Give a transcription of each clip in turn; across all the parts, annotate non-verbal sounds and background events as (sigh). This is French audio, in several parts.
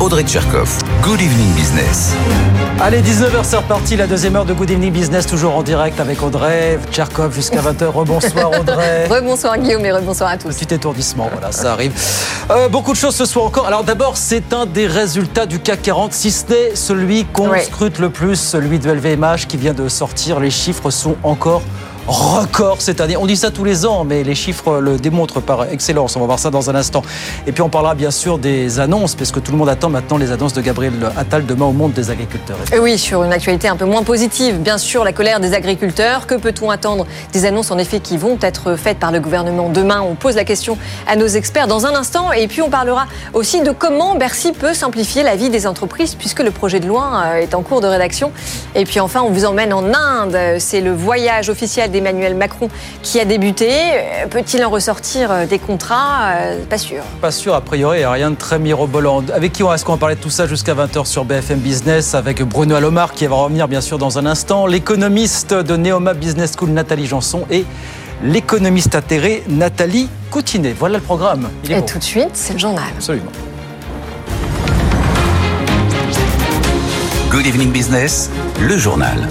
Audrey Tcherkov. Good evening business. Allez, 19h, c'est reparti, la deuxième heure de Good Evening Business, toujours en direct avec Audrey, Tcherkov jusqu'à 20h. (laughs) Rebonsoir Audrey. Rebonsoir Guillaume et rebonsoir à tous. Petit étourdissement, voilà, ça arrive. Euh, beaucoup de choses ce soir encore. Alors d'abord, c'est un des résultats du CAC 40, si ce n'est celui qu'on Ouais. scrute le plus, celui de LVMH qui vient de sortir. Les chiffres sont encore records cette année. On dit ça tous les ans, mais les chiffres le démontrent par excellence. On va voir ça dans un instant. Et puis on parlera bien sûr des annonces, parce que tout le monde attend maintenant les annonces de Gabriel Attal demain au monde des agriculteurs. Et oui, sur une actualité un peu moins positive, bien sûr, la colère des agriculteurs. Que peut-on attendre des annonces en effet qui vont être faites par le gouvernement demain? On pose la question à nos experts dans un instant. Et puis on parlera aussi de comment Bercy peut simplifier la vie des entreprises puisque le projet de loi euh, est en cours de rédaction. Et puis enfin, on vous emmène en Inde. C'est le voyage officiel d'Emmanuel Macron qui a débuté. Euh, Peut-il en ressortir euh, des contrats Euh, Pas sûr. Pas sûr, a priori, il n'y a rien de très mirobolant. Avec qui on est-ce qu'on va parler de tout ça jusqu'à 20h sur BFM Business Avec Bruno Alomar qui va revenir bien sûr dans un instant, l'économiste de Neoma Business School Nathalie Janson et l'économiste atterré Nathalie Coutinet. Voilà le programme. Il est Et beau. tout de suite, c'est le journal. Absolument. Good evening business, le journal.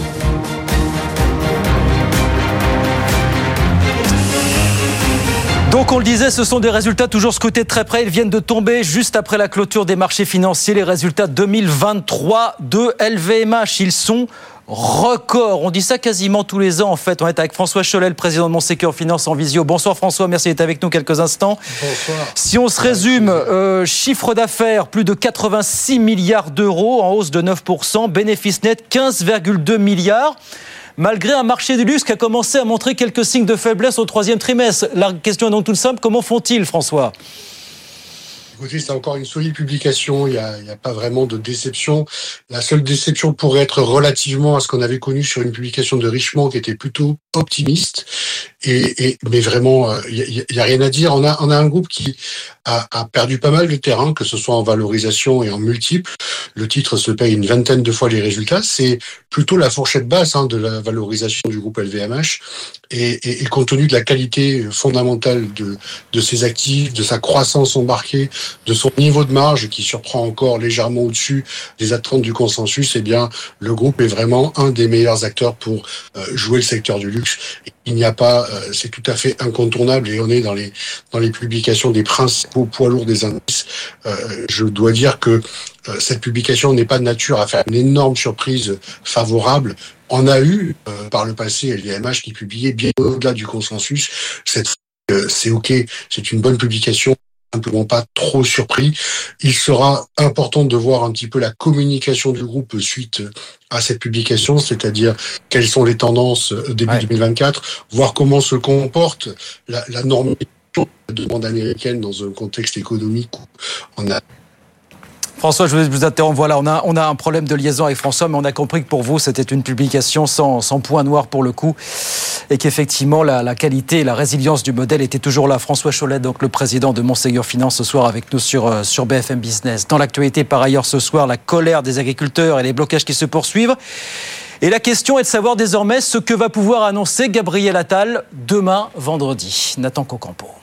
Donc on le disait, ce sont des résultats toujours scrutés de très près. Ils viennent de tomber juste après la clôture des marchés financiers. Les résultats 2023 de LVMH, ils sont records. On dit ça quasiment tous les ans en fait. On est avec François Cholet, le président de Monsécure Finance en visio. Bonsoir François, merci d'être avec nous quelques instants. Bonsoir. Si on se résume, euh, chiffre d'affaires, plus de 86 milliards d'euros en hausse de 9%, bénéfice net 15,2 milliards. Malgré un marché du luxe qui a commencé à montrer quelques signes de faiblesse au troisième trimestre. La question est donc toute simple, comment font-ils François? C'est encore une solide publication. Il n'y a pas vraiment de déception. La seule déception pourrait être relativement à ce qu'on avait connu sur une publication de Richemont qui était plutôt optimiste. Et, et mais vraiment, euh, il n'y a, a rien à dire. On a, on a un groupe qui a, a perdu pas mal de terrain, que ce soit en valorisation et en multiples. Le titre se paye une vingtaine de fois les résultats. C'est plutôt la fourchette basse hein, de la valorisation du groupe LVMH. Et, et, et compte tenu de la qualité fondamentale de, de ses actifs, de sa croissance embarquée, de son niveau de marge qui surprend encore légèrement au-dessus des attentes du consensus, eh bien, le groupe est vraiment un des meilleurs acteurs pour euh, jouer le secteur du luxe. Il n'y a pas, euh, c'est tout à fait incontournable et on est dans les dans les publications des principaux poids lourds des indices. Euh, je dois dire que euh, cette publication n'est pas de nature à faire une énorme surprise favorable. On a eu euh, par le passé LVMH qui publiait bien au-delà du consensus. Euh, c'est ok, c'est une bonne publication simplement pas trop surpris. Il sera important de voir un petit peu la communication du groupe suite à cette publication, c'est-à-dire quelles sont les tendances début Ouais. 2024, voir comment se comporte la, la normalisation de la demande américaine dans un contexte économique où on a François, je vous interromps. Voilà, on a, un problème de liaison avec François, mais on a compris que pour vous, c'était une publication sans, point noir pour le coup, et qu'effectivement, la, qualité et la résilience du modèle étaient toujours là. François Cholet, donc le président de Monségur Finance, ce soir avec nous sur, euh, sur BFM Business. Dans l'actualité, par ailleurs, ce soir, la colère des agriculteurs et les blocages qui se poursuivent. Et la question est de savoir désormais ce que va pouvoir annoncer Gabriel Attal demain, vendredi. Nathan Cocampo.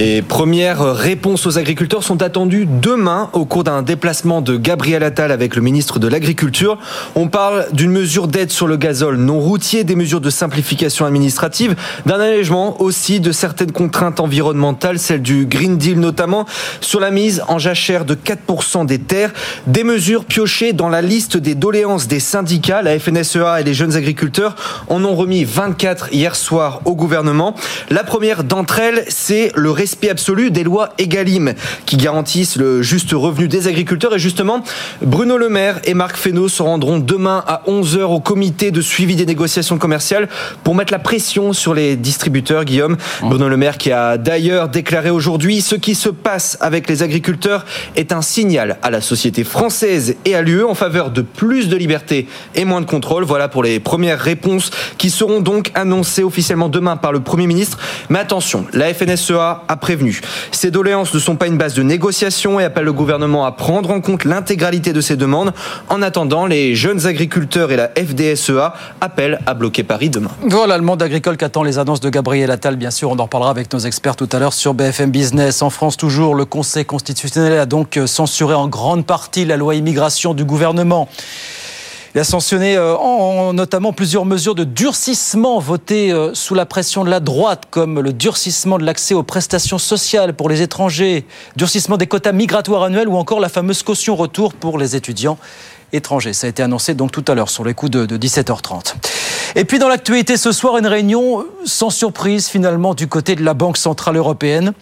Les premières réponses aux agriculteurs sont attendues demain au cours d'un déplacement de Gabriel Attal avec le ministre de l'Agriculture. On parle d'une mesure d'aide sur le gazole non routier, des mesures de simplification administrative, d'un allègement aussi de certaines contraintes environnementales, celle du Green Deal notamment, sur la mise en jachère de 4% des terres, des mesures piochées dans la liste des doléances des syndicats. La FNSEA et les jeunes agriculteurs en ont remis 24 hier soir au gouvernement. La première d'entre elles, c'est le respect absolu des lois Egalim qui garantissent le juste revenu des agriculteurs. Et justement, Bruno Le Maire et Marc Fesneau se rendront demain à 11h au comité de suivi des négociations commerciales pour mettre la pression sur les distributeurs, Guillaume. Bruno Le Maire qui a d'ailleurs déclaré aujourd'hui ce qui se passe avec les agriculteurs est un signal à la société française et à l'UE en faveur de plus de liberté et moins de contrôle. Voilà pour les premières réponses qui seront donc annoncées officiellement demain par le Premier ministre. Mais attention, la FNSEA a prévenu. Ces doléances ne sont pas une base de négociation et appellent le gouvernement à prendre en compte l'intégralité de ces demandes. En attendant, les jeunes agriculteurs et la FDSEA appellent à bloquer Paris demain. Voilà le monde agricole qu'attend les annonces de Gabriel Attal. Bien sûr, on en reparlera avec nos experts tout à l'heure sur BFM Business. En France, toujours, le Conseil constitutionnel a donc censuré en grande partie la loi immigration du gouvernement. Il a sanctionné euh, en, notamment plusieurs mesures de durcissement votées euh, sous la pression de la droite, comme le durcissement de l'accès aux prestations sociales pour les étrangers, durcissement des quotas migratoires annuels ou encore la fameuse caution retour pour les étudiants étrangers. Ça a été annoncé donc tout à l'heure sur les coups de, de 17h30. Et puis dans l'actualité ce soir, une réunion sans surprise finalement du côté de la Banque Centrale Européenne.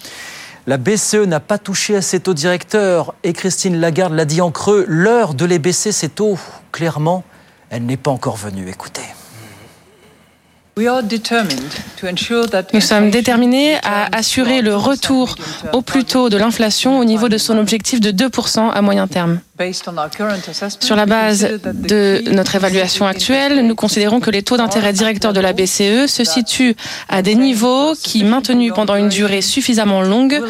La BCE n'a pas touché à ses taux directeurs et Christine Lagarde l'a dit en creux, l'heure de les baisser ces taux. Clairement, elle n'est pas encore venue. Écoutez. Nous sommes déterminés à assurer le retour au plus tôt de l'inflation au niveau de son objectif de 2% à moyen terme. Sur la base de notre évaluation actuelle, nous considérons que les taux d'intérêt directeurs de la BCE se situent à des niveaux qui, maintenus pendant une durée suffisamment longue,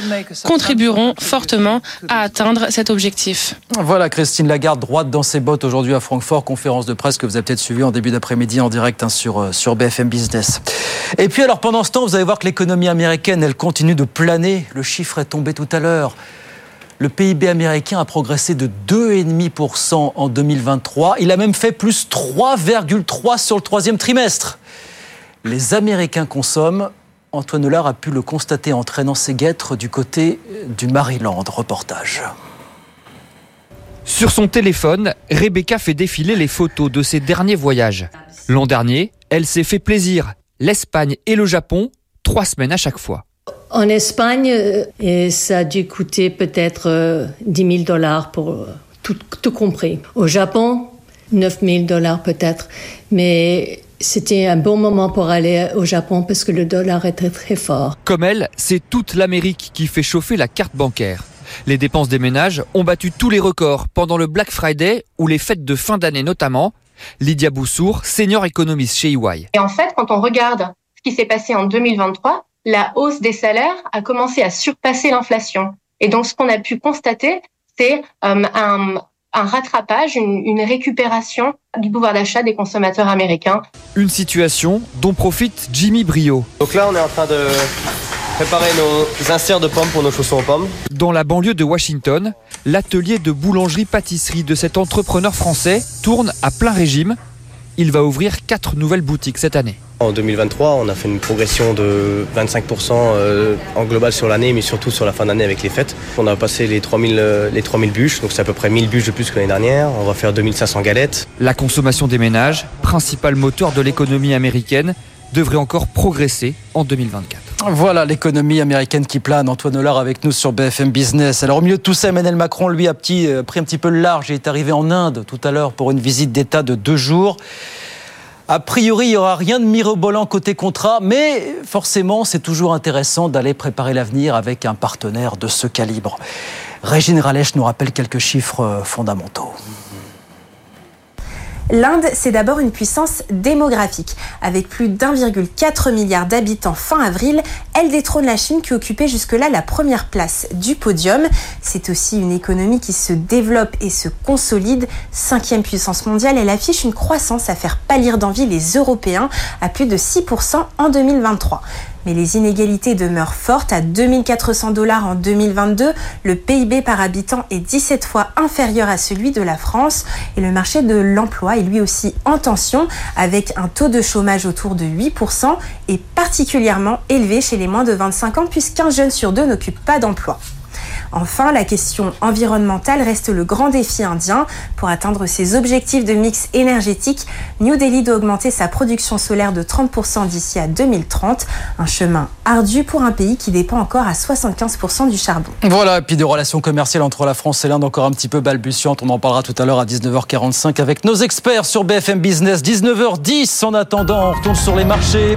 contribueront fortement à atteindre cet objectif. Voilà Christine Lagarde, droite dans ses bottes aujourd'hui à Francfort, conférence de presse que vous avez peut-être suivie en début d'après-midi en direct hein, sur, euh, sur BFM Business. Et puis alors pendant ce temps, vous allez voir que l'économie américaine, elle continue de planer. Le chiffre est tombé tout à l'heure. Le PIB américain a progressé de 2,5% en 2023. Il a même fait plus 3,3% sur le troisième trimestre. Les Américains consomment. Antoine Hollard a pu le constater en traînant ses guêtres du côté du Maryland. Reportage. Sur son téléphone, Rebecca fait défiler les photos de ses derniers voyages. L'an dernier, elle s'est fait plaisir. L'Espagne et le Japon, trois semaines à chaque fois. En Espagne, euh, et ça a dû coûter peut-être 10 euh, 000 dollars pour euh, tout, tout, compris. Au Japon, 9 000 dollars peut-être. Mais c'était un bon moment pour aller au Japon parce que le dollar était très fort. Comme elle, c'est toute l'Amérique qui fait chauffer la carte bancaire. Les dépenses des ménages ont battu tous les records pendant le Black Friday ou les fêtes de fin d'année notamment. Lydia Boussour, senior économiste chez EY. Et en fait, quand on regarde ce qui s'est passé en 2023, la hausse des salaires a commencé à surpasser l'inflation. Et donc, ce qu'on a pu constater, c'est euh, un, un, rattrapage, une, une récupération du pouvoir d'achat des consommateurs américains. Une situation dont profite Jimmy Brio. Donc là, on est en train de préparer nos inserts de pommes pour nos chaussons aux pommes. Dans la banlieue de Washington, l'atelier de boulangerie-pâtisserie de cet entrepreneur français tourne à plein régime. Il va ouvrir quatre nouvelles boutiques cette année. En 2023, on a fait une progression de 25% euh, en global sur l'année, mais surtout sur la fin d'année avec les fêtes. On a passé les 3000, euh, les 3000 bûches, donc c'est à peu près 1000 bûches de plus que l'année dernière. On va faire 2500 galettes. La consommation des ménages, principal moteur de l'économie américaine, devrait encore progresser en 2024. Voilà l'économie américaine qui plane. Antoine Hollard avec nous sur BFM Business. Alors au milieu de tout ça, Emmanuel Macron, lui, a petit, euh, pris un petit peu le large. Il est arrivé en Inde tout à l'heure pour une visite d'État de deux jours. A priori, il n'y aura rien de mirobolant côté contrat, mais forcément, c'est toujours intéressant d'aller préparer l'avenir avec un partenaire de ce calibre. Régine Ralèche nous rappelle quelques chiffres euh, fondamentaux. L'Inde, c'est d'abord une puissance démographique. Avec plus d'1,4 milliard d'habitants fin avril, elle détrône la Chine qui occupait jusque-là la première place du podium. C'est aussi une économie qui se développe et se consolide. Cinquième puissance mondiale, elle affiche une croissance à faire pâlir d'envie les Européens à plus de 6% en 2023 mais les inégalités demeurent fortes. À 2400 dollars en 2022, le PIB par habitant est 17 fois inférieur à celui de la France et le marché de l'emploi est lui aussi en tension avec un taux de chômage autour de 8% et particulièrement élevé chez les moins de 25 ans puisqu'un jeune sur deux n'occupe pas d'emploi. Enfin, la question environnementale reste le grand défi indien. Pour atteindre ses objectifs de mix énergétique, New Delhi doit augmenter sa production solaire de 30% d'ici à 2030. Un chemin ardu pour un pays qui dépend encore à 75% du charbon. Voilà, et puis des relations commerciales entre la France et l'Inde encore un petit peu balbutiantes. On en parlera tout à l'heure à 19h45 avec nos experts sur BFM Business. 19h10 en attendant, on retourne sur les marchés.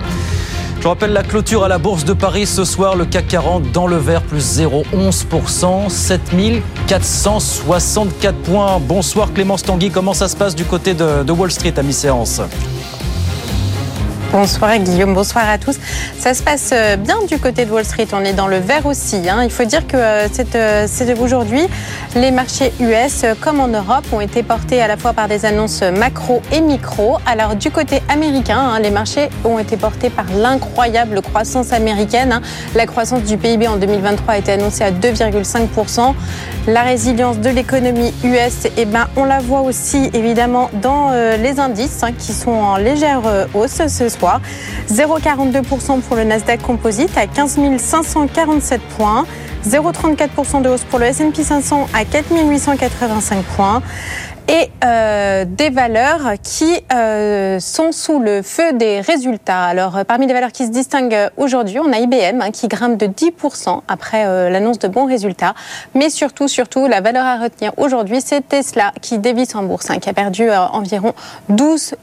Je rappelle la clôture à la Bourse de Paris ce soir, le CAC 40 dans le vert, plus 0,11%, 7464 points. Bonsoir Clémence Tanguy, comment ça se passe du côté de, de Wall Street à mi-séance? Bonsoir Guillaume, bonsoir à tous. Ça se passe euh, bien du côté de Wall Street, on est dans le vert aussi. Hein. Il faut dire que euh, euh, c'est aujourd'hui, les marchés US comme en Europe ont été portés à la fois par des annonces macro et micro. Alors du côté américain, hein, les marchés ont été portés par l'incroyable croissance américaine. Hein. La croissance du PIB en 2023 a été annoncée à 2,5%. La résilience de l'économie US, eh ben, on la voit aussi évidemment dans les indices qui sont en légère hausse soir. 0,42% pour le Nasdaq Composite à 15 547 points. 0,34% de hausse pour le S&P 500 à 4 885 points et euh, des valeurs qui euh, sont sous le feu des résultats. Alors, euh, parmi les valeurs qui se distinguent aujourd'hui, on a IBM hein, qui grimpe de 10% après l'annonce de bons résultats. Mais surtout, surtout, la valeur à retenir aujourd'hui, c'est Tesla qui dévisse en bourse, hein, qui a perdu environ 12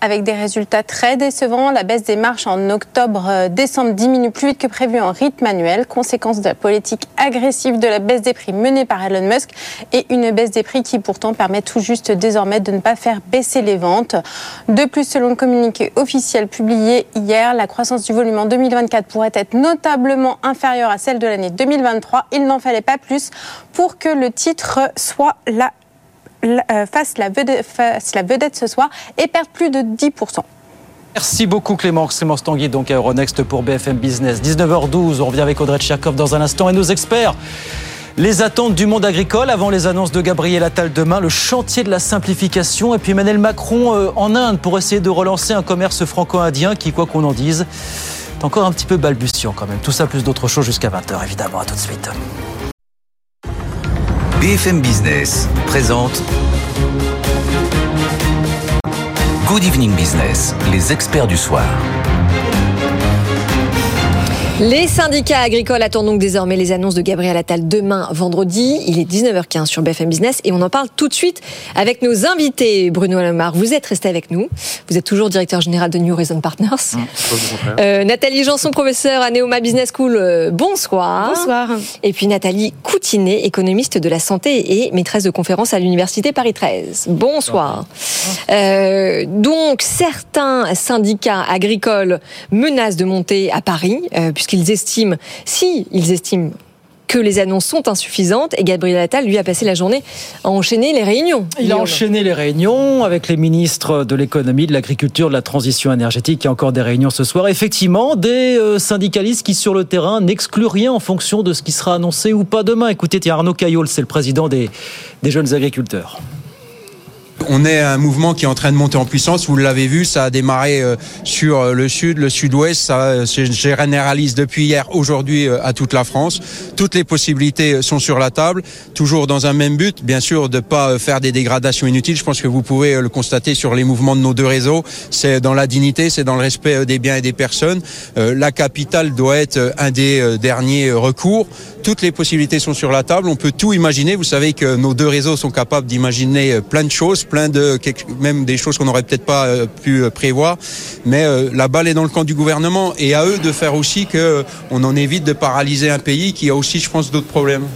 avec des résultats très décevants. La baisse des marches en octobre-décembre diminue plus vite que prévu en rythme annuel, conséquence de la politique agressive de la baisse des prix menée par Elon Musk et une baisse des prix qui pourtant permet tout juste désormais de ne pas faire baisser les ventes. De plus, selon le communiqué officiel publié hier, la croissance du volume en 2024 pourrait être notablement inférieure à celle de l'année 2023. Il n'en fallait pas plus pour que le titre euh, fasse la, vedette, la vedette ce soir et perde plus de 10%. Merci beaucoup Clément, Clémence Tanguy, donc à Euronext pour BFM Business. 19h12, on revient avec Audrey Tcherkov dans un instant et nos experts. Les attentes du monde agricole avant les annonces de Gabriel Attal demain, le chantier de la simplification et puis Emmanuel Macron euh, en Inde pour essayer de relancer un commerce franco-indien qui, quoi qu'on en dise, est encore un petit peu balbutiant quand même. Tout ça plus d'autres choses jusqu'à 20h évidemment. À tout de suite. BFM Business présente Good Evening Business, les experts du soir. Les syndicats agricoles attendent donc désormais les annonces de Gabriel Attal demain vendredi. Il est 19h15 sur BFM Business et on en parle tout de suite avec nos invités. Bruno Alomar, vous êtes resté avec nous. Vous êtes toujours directeur général de New Horizon Partners. Mmh, euh, Nathalie Janson, professeure à Neoma Business School. Euh, bonsoir. Bonsoir. Et puis Nathalie Coutinet, économiste de la santé et maîtresse de conférence à l'Université Paris 13. Bonsoir. Euh, donc certains syndicats agricoles menacent de monter à Paris puisque qu'ils estiment, si ils estiment que les annonces sont insuffisantes et Gabriel Attal, lui, a passé la journée à enchaîner les réunions. Il a enchaîné les réunions avec les ministres de l'économie, de l'agriculture, de la transition énergétique. Il y a encore des réunions ce soir. Effectivement, des euh, syndicalistes qui, sur le terrain, n'excluent rien en fonction de ce qui sera annoncé ou pas demain. Écoutez, Arnaud Caillol, c'est le président des, des jeunes agriculteurs. On est un mouvement qui est en train de monter en puissance. Vous l'avez vu, ça a démarré euh, sur euh, le sud, le sud-ouest. Ça se généralise depuis hier, aujourd'hui euh, à toute la France. Toutes les possibilités sont sur la table, toujours dans un même but, bien sûr, de pas faire des dégradations inutiles. Je pense que vous pouvez le constater sur les mouvements de nos deux réseaux. C'est dans la dignité, c'est dans le respect des biens et des personnes. La capitale doit être un des derniers recours. Toutes les possibilités sont sur la table. On peut tout imaginer. Vous savez que nos deux réseaux sont capables d'imaginer plein de choses plein de même des choses qu'on n'aurait peut-être pas euh, pu euh, prévoir. Mais euh, la balle est dans le camp du gouvernement et à eux de faire aussi que on en évite de paralyser un pays qui a aussi, je pense, d'autres problèmes.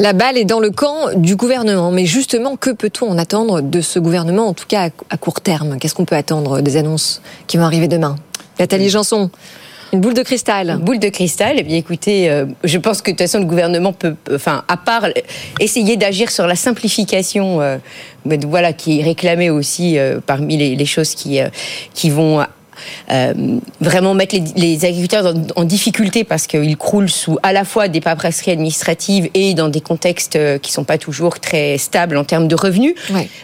La balle est dans le camp du gouvernement. Mais justement, que peut-on en attendre de ce gouvernement, en tout cas à court terme? Qu'est-ce qu'on peut attendre des annonces qui vont arriver demain? Nathalie Janson une boule de cristal. Boule de cristal. Eh bien, écoutez, euh, je pense que de toute façon, le gouvernement peut, enfin, à part essayer d'agir sur la simplification, euh, voilà, qui est réclamée aussi euh, parmi les, les, choses qui, qui vont euh, vraiment mettre les, agriculteurs en, difficulté parce qu'ils croulent sous à la fois des paperasseries administratives et dans des contextes euh, qui sont pas toujours très stables en termes de revenus.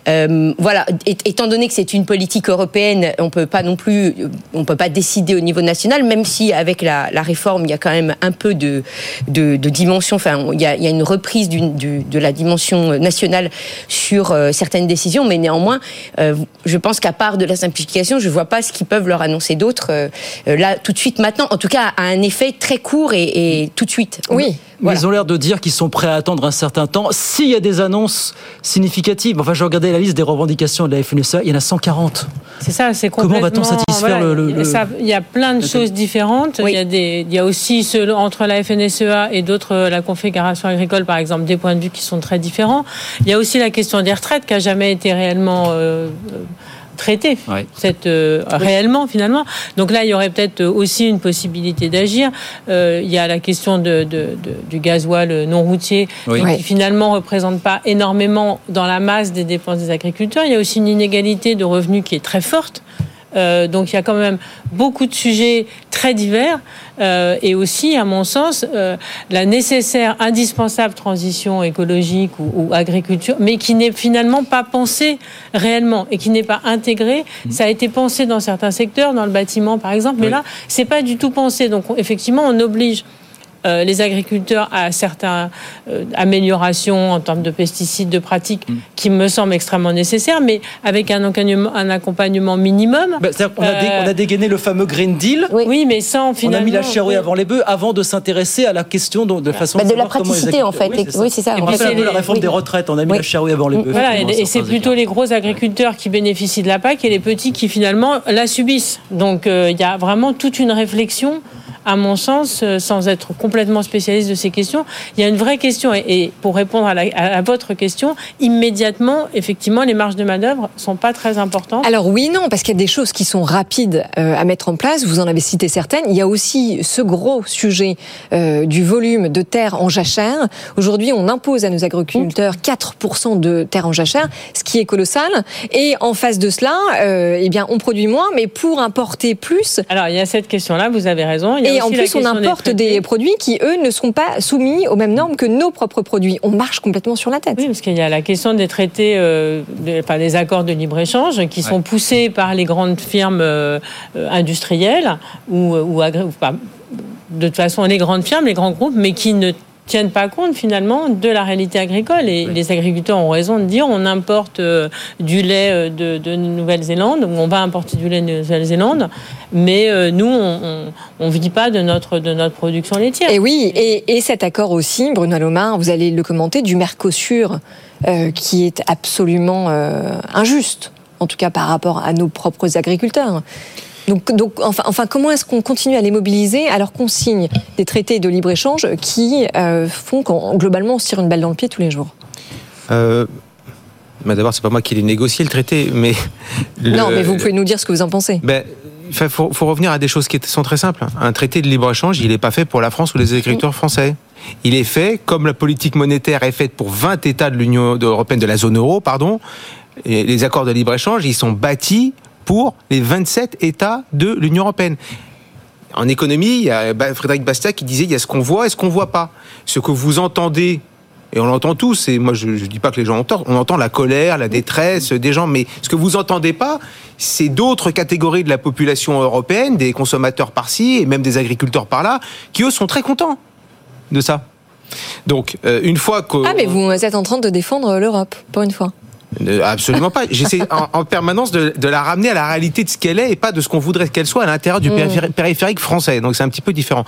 Euh, voilà, étant donné que c'est une politique européenne, on peut pas non plus, on peut pas décider au niveau national, même si avec la, réforme il y a quand même un peu de, de, dimension. Enfin, il y a, il y a une reprise de la dimension nationale sur certaines décisions, mais néanmoins, je pense qu'à part de la simplification, je vois pas ce qu'ils peuvent leur annoncer d'autres euh, euh, là tout de suite maintenant. En tout cas, a un effet très court et, tout de suite. Oui. Ils ont l'air de dire qu'ils sont prêts à attendre un certain temps. S'il y a des annonces significatives, enfin, je regardais la liste des revendications de la FNSEA, il y en a 140. C'est ça, c'est complètement. Comment va-t-on satisfaire le, Il y a plein de choses différentes. Il, y a des, il y a aussi entre la FNSEA et d'autres, la Confédération agricole, par exemple, des points de vue qui sont très différents. Il y a aussi la question des retraites qui a jamais été réellement. Euh, traiter cette, réellement finalement. Donc là, il y aurait peut-être aussi une possibilité d'agir. il y a la question de, du gasoil non routier qui finalement ne représente pas énormément dans la masse des dépenses des agriculteurs. Il y a aussi une inégalité de revenus qui est très forte. Euh, donc il y a quand même beaucoup de sujets très divers euh, et aussi, à mon sens, euh, la nécessaire, indispensable transition écologique ou, agriculture, mais qui n'est finalement pas pensée réellement et qui n'est pas intégrée. Mmh. Ça a été pensé dans certains secteurs, dans le bâtiment par exemple, mais là, c'est pas du tout pensé. Donc effectivement, on oblige euh, les agriculteurs à certaines euh, améliorations en termes de pesticides, de pratiques, mm. qui me semblent extrêmement nécessaires, mais avec un accompagnement, un accompagnement minimum. Bah, on, a on, a dégainé le fameux Green Deal. Oui, mais sans finalement. On a mis la charrue avant les bœufs avant de s'intéresser à la question de, de façon. Bah, de la praticité, en fait. Oui, c'est ça. On rappelle un peu la réforme des retraites. On a mis la charrue avant les bœufs. Voilà, et, c'est plutôt les gros agriculteurs qui bénéficient de la PAC et les petits qui finalement la subissent. Donc euh, il y a vraiment toute une réflexion à mon sens, euh, sans être complètement spécialiste de ces questions, il y a une vraie question. Et, pour répondre à, votre question, immédiatement, effectivement, les marges de manœuvre sont pas très importantes. Alors oui, non, parce qu'il y a des choses qui sont rapides euh, à mettre en place. Vous en avez cité certaines. Il y a aussi ce gros sujet euh, du volume de terre en jachère. Aujourd'hui, on impose à nos agriculteurs 4% de terre en jachère, ce qui est colossal. Et en face de cela, eh bien, on produit moins, mais pour importer plus. Alors il y a cette question-là. Vous avez raison. Il y a et en plus, on importe des, produits qui, eux, ne sont pas soumis aux mêmes normes que nos propres produits. On marche complètement sur la tête. Oui, parce qu'il y a la question des traités, euh, des accords de libre-échange qui sont poussés par les grandes firmes euh, industrielles ou, ou, ou de toute façon les grandes firmes, les grands groupes, mais qui ne tiennent pas compte finalement de la réalité agricole. Et les agriculteurs ont raison de dire on importe euh, du lait euh, de, de Nouvelle-Zélande, ou on va importer du lait de Nouvelle-Zélande, mais euh, nous, on ne vit pas de notre, de notre production laitière. Et oui, et, et cet accord aussi, Bruno Lomar, vous allez le commenter, du Mercosur, qui est absolument injuste, en tout cas par rapport à nos propres agriculteurs. Donc, enfin, comment est-ce qu'on continue à les mobiliser alors qu'on signe des traités de libre-échange qui euh, font qu'on globalement on se tire une balle dans le pied tous les jours? Euh, bah, D'abord, c'est pas moi qui ai négocié le traité, mais non, mais vous pouvez nous dire ce que vous en pensez. Ben, il faut, revenir à des choses qui sont très simples. Un traité de libre-échange, il n'est pas fait pour la France ou les agriculteurs français. Il est fait comme la politique monétaire est faite pour 20 États de l'Union européenne, de la zone euro, pardon. Et les accords de libre-échange, ils sont bâtis pour les 27 États de l'Union européenne. En économie, il y a Frédéric Bastiat qui disait il y a ce qu'on voit et ce qu'on voit pas. Ce que vous entendez et on l'entend tous, et moi je ne dis pas que les gens entendent, on entend la colère, la détresse des gens, mais ce que vous entendez pas, c'est d'autres catégories de la population européenne, des consommateurs par-ci, et même des agriculteurs par-là, qui eux sont très contents de ça. Donc, euh, une fois que... Ah, mais vous êtes en train de défendre l'Europe, pour une fois. Absolument pas. J'essaie en, permanence de, la ramener à la réalité de ce qu'elle est et pas de ce qu'on voudrait qu'elle soit à l'intérieur du mmh. périphérique français. Donc c'est un petit peu différent.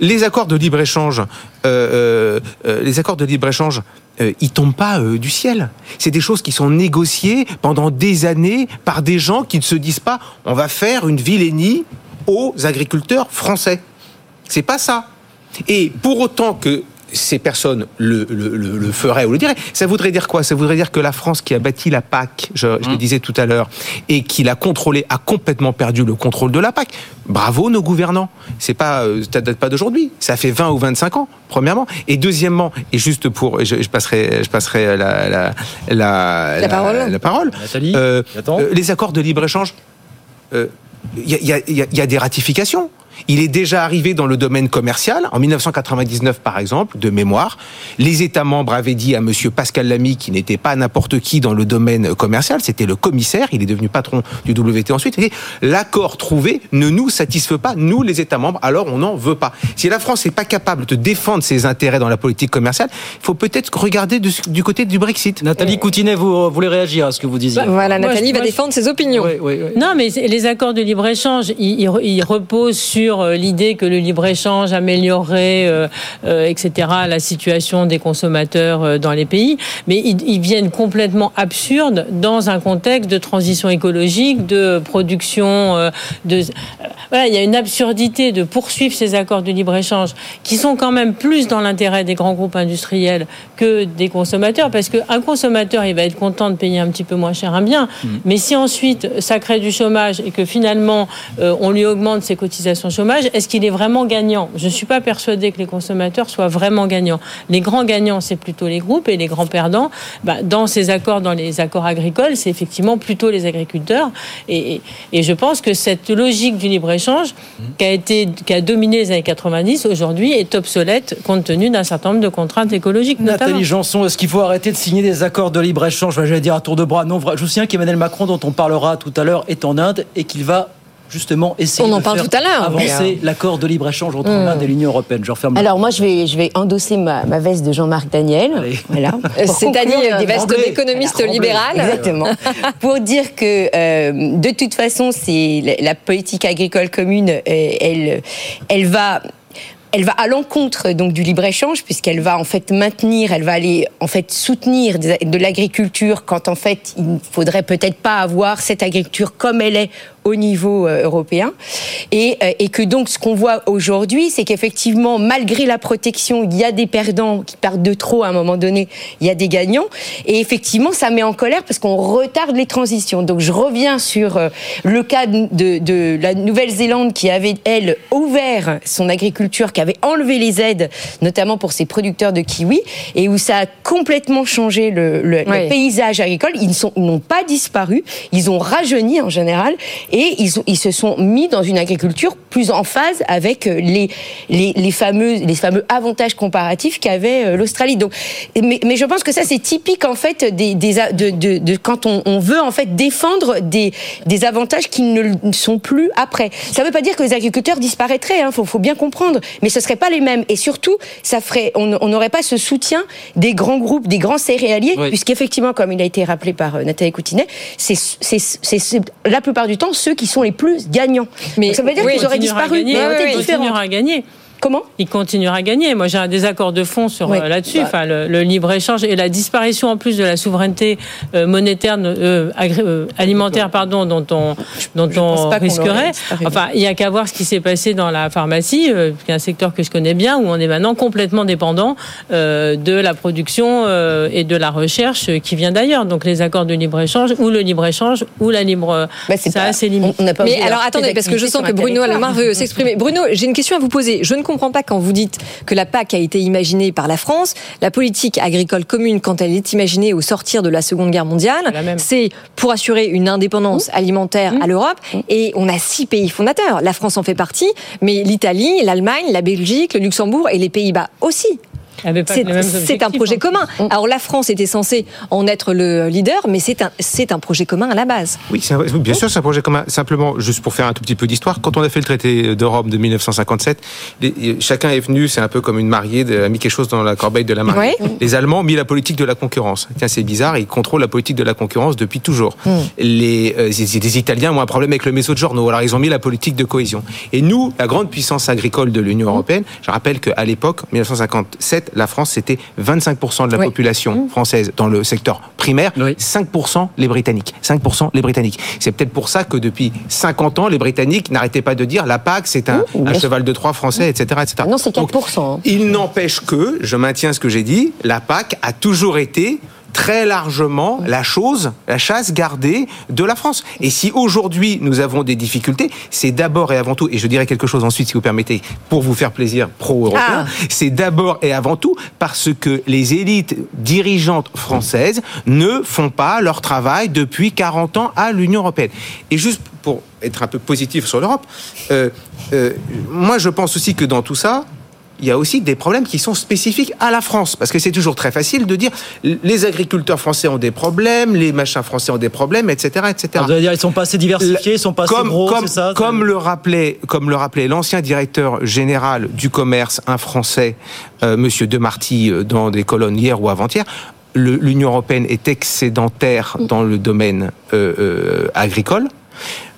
Les accords de libre échange, euh, euh, euh, les accords de libre échange, ils tombent pas du ciel. C'est des choses qui sont négociées pendant des années par des gens qui ne se disent pas on va faire une vilainie aux agriculteurs français. C'est pas ça. Et pour autant que ces personnes le, feraient ou le diraient. Ça voudrait dire quoi? Ça voudrait dire que la France qui a bâti la PAC, je, le mmh. disais tout à l'heure, et qui l'a contrôlée, a complètement perdu le contrôle de la PAC. Bravo nos gouvernants. C'est pas, euh, ça date pas d'aujourd'hui. Ça fait 20 ou 25 ans, premièrement. Et deuxièmement, et juste pour, je, passerai, je passerai la, la, la, parole. La, parole. Euh, euh, les accords de libre échange. Il y, y a des ratifications. Il est déjà arrivé dans le domaine commercial. En 1999, par exemple, de mémoire, les États membres avaient dit à Monsieur Pascal Lamy, qui n'était pas n'importe qui dans le domaine commercial, c'était le commissaire, il est devenu patron du WT ensuite, l'accord trouvé ne nous satisfait pas, nous les États membres, alors on n'en veut pas. Si la France n'est pas capable de défendre ses intérêts dans la politique commerciale, il faut peut-être regarder du, côté du Brexit. Nathalie Coutinet, vous voulez réagir à ce que vous disiez Voilà, Nathalie va défendre ses opinions. Non, mais les accords de libre-échange, ils reposent sur sur l'idée que le libre-échange améliorerait, etc., la situation des consommateurs dans les pays, mais ils, viennent complètement absurdes dans un contexte de transition écologique, de production, de... Voilà, il y a une absurdité de poursuivre ces accords de libre-échange qui sont quand même plus dans l'intérêt des grands groupes industriels que des consommateurs, parce qu'un consommateur, il va être content de payer un petit peu moins cher un bien, mmh. mais si ensuite ça crée du chômage et que finalement euh, on lui augmente ses cotisations chômage, est-ce qu'il est vraiment gagnant? Je ne suis pas persuadée que les consommateurs soient vraiment gagnants. Les grands gagnants, c'est plutôt les groupes et les grands perdants, bah, dans ces accords, dans les accords agricoles, c'est effectivement plutôt les agriculteurs. Et, et, je pense que cette logique du libre-échange mmh. qui a, été, qui a dominé les années 90, aujourd'hui est obsolète compte tenu d'un certain nombre de contraintes écologiques. Nathalie Janson, est-ce qu'il faut arrêter de signer des accords de libre-échange? Je vais dire à tour de bras. Non, je vous souviens qu'Emmanuel Macron, dont on parlera tout à l'heure, est en Inde et qu'il va justement essayer On en de parle faire tout à l'heure. avancer l'accord de libre-échange entre Mmh. l'Inde et l'Union européenne. Je referme. Alors moi, je vais, je vais endosser ma, ma veste de Jean-Marc Daniel. (laughs) Voilà. Pour C'est-à-dire des vestes Tremblay. libérales. Exactement. (laughs) Pour dire que euh, de toute façon, c'est la, politique agricole commune, euh, elle, elle va elle va à l'encontre donc du libre échange puisqu'elle va en fait maintenir, elle va aller en fait soutenir de de l'agriculture quand en fait il ne faudrait peut-être pas avoir cette agriculture comme elle est au niveau euh, européen. Et, euh, et que donc ce qu'on voit aujourd'hui c'est qu'effectivement malgré la protection il y a des perdants qui perdent de trop à un moment donné il y a des gagnants. Et effectivement ça met en colère parce qu'on retarde les transitions. Donc je reviens sur euh, le cas de, de la Nouvelle-Zélande qui avait elle ouvert son agriculture qui avait enlevé les aides notamment pour ses producteurs de kiwis et où ça a complètement changé le, le- le Oui. paysage agricole. Ils n'ont pas disparu. Ils ont rajeuni en général. et ils, ont- ils se sont mis dans une agriculture plus en phase avec euh, les, les, les fameux, les fameux avantages comparatifs qu'avait euh, l'Australie. Donc, et- mais, mais je pense que ça c'est typique en fait des, des a- de, de, de quand on, on veut en fait défendre des, des avantages qui ne sont plus après. Ça ne veut pas dire que les agriculteurs disparaîtraient, il faut, faut bien comprendre, mais ce seraient pas les mêmes. Et surtout, ça ferait, on n'aurait pas ce soutien des grands groupes, des grands céréaliers, Oui. puisqu'effectivement, comme il a été rappelé par euh, Nathalie Coutinet, c'est la plupart du temps ceux qui sont les plus gagnants. Mais Donc ça veut dire oui, qu'ils auraient à disparu, gagner, mais oui, continuera à gagner. Comment? Il continuera à gagner. Moi, j'ai un désaccord de fond sur euh, là-dessus. Bah. Enfin, le, le libre échange et la disparition en plus de la souveraineté euh, monétaire, euh, agré- euh, alimentaire, pardon, dont on dont on pas risquerait. Enfin, il y a qu'à voir ce qui s'est passé dans la pharmacie, euh, qui est un secteur que je connais bien, où on est maintenant complètement dépendant euh, de la production euh, et de la recherche euh, qui vient d'ailleurs. Donc, les accords de libre échange ou le libre échange ou la libre, ça a ses limites. Bah, On n'a pas Mais alors attendez, parce que je sens que un Bruno. Alomar veut s'exprimer. Bruno, j'ai une question à vous poser. Je ne comprends pas quand vous dites que la PAC a été imaginée par la France. La politique agricole commune, quand elle est imaginée au sortir de la Seconde Guerre mondiale, c'est pour assurer une indépendance alimentaire à l'Europe. Et on a six pays fondateurs. La France en fait partie, mais l'Italie, l'Allemagne, la Belgique, le Luxembourg et les Pays-Bas aussi. C'est un projet hein. commun. Alors la France était censée en être le leader, mais c'est un, c'est un projet commun à la base. Oui, un- bien sûr, c'est un projet commun. Simplement, juste pour faire un tout petit peu d'histoire, quand on a fait le traité de Rome de 1957, les- chacun est venu, c'est un peu comme une mariée, de- a mis quelque chose dans la corbeille de la mariée. Oui. Les Allemands ont mis la politique de la concurrence. Tiens, c'est bizarre, ils contrôlent la politique de la concurrence depuis toujours. Les, euh, les- les Italiens ont un problème avec le Mezzogiorno, alors ils ont mis la politique de cohésion. Et nous, la grande puissance agricole de l'Union européenne, je rappelle qu'à l'époque, 1957, la France, c'était 25% de la population française dans le secteur primaire, 5% les Britanniques. 5% les Britanniques. C'est peut-être pour ça que depuis 50 ans, les Britanniques n'arrêtaient pas de dire la PAC, c'est un, un cheval de Troie français, etc. etc. Non, c'est 4%. hein. Il n'empêche que, je maintiens ce que j'ai dit, la PAC a toujours été très largement la chose, la chasse gardée de la France. Et si aujourd'hui nous avons des difficultés, c'est d'abord et avant tout, et je dirais quelque chose ensuite si vous permettez, pour vous faire plaisir pro-européen, Ah. c'est d'abord et avant tout parce que les élites dirigeantes françaises ne font pas leur travail depuis 40 ans à l'Union européenne. Et juste pour être un peu positif sur l'Europe, euh, euh, moi je pense aussi que dans tout ça, il y a aussi des problèmes qui sont spécifiques à la France. Parce que c'est toujours très facile de dire les agriculteurs français ont des problèmes, les machins français ont des problèmes, etc. etc. Alors, vous allez dire, ils sont pas assez diversifiés, ils sont pas assez comme, gros, comme, c'est ça comme le rappelait, comme le rappelait l'ancien directeur général du commerce, un Français, euh, Monsieur Demarty, euh, dans des colonnes hier ou avant-hier. L'Union européenne est excédentaire dans le domaine euh, euh, agricole.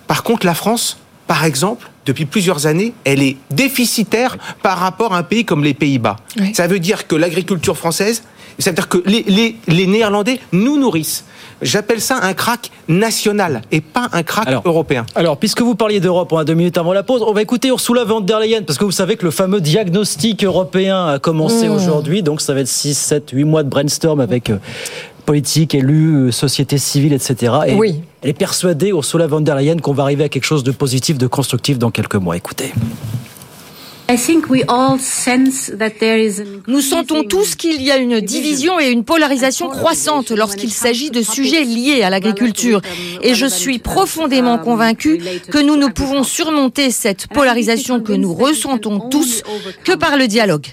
Par contre, la France, par exemple, depuis plusieurs années, elle est déficitaire par rapport à un pays comme les Pays-Bas. Ça veut dire que l'agriculture française, ça veut dire que les, les, les Néerlandais nous nourrissent. J'appelle ça un crack national et pas un crack européen. Alors, puisque vous parliez d'Europe, on a deux minutes avant la pause, on va écouter Ursula von der Leyen, parce que vous savez que le fameux diagnostic européen a commencé Mmh. aujourd'hui, donc ça va être 6, 7, 8 mois de brainstorm avec politique, élus, euh, société civile, etc. Et Oui. Elle est persuadée, Ursula von der Leyen, qu'on va arriver à quelque chose de positif, de constructif dans quelques mois. Écoutez. Nous sentons tous qu'il y a une division et une polarisation croissante lorsqu'il s'agit de sujets liés à l'agriculture. Et je suis profondément convaincue que nous ne pouvons surmonter cette polarisation que nous ressentons tous que par le dialogue.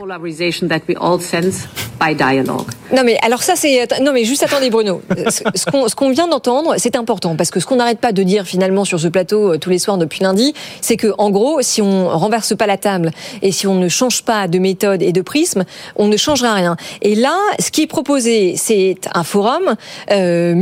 Non mais alors ça c'est non mais juste attendez Bruno. (laughs) Ce ce qu'on ce qu'on vient d'entendre c'est important parce que ce qu'on n'arrête pas de dire finalement sur ce plateau euh, tous les soirs depuis lundi c'est que en gros si on renverse pas la table et si on ne change pas de méthode et de prisme on ne changera rien. Et là ce qui est proposé c'est un forum euh,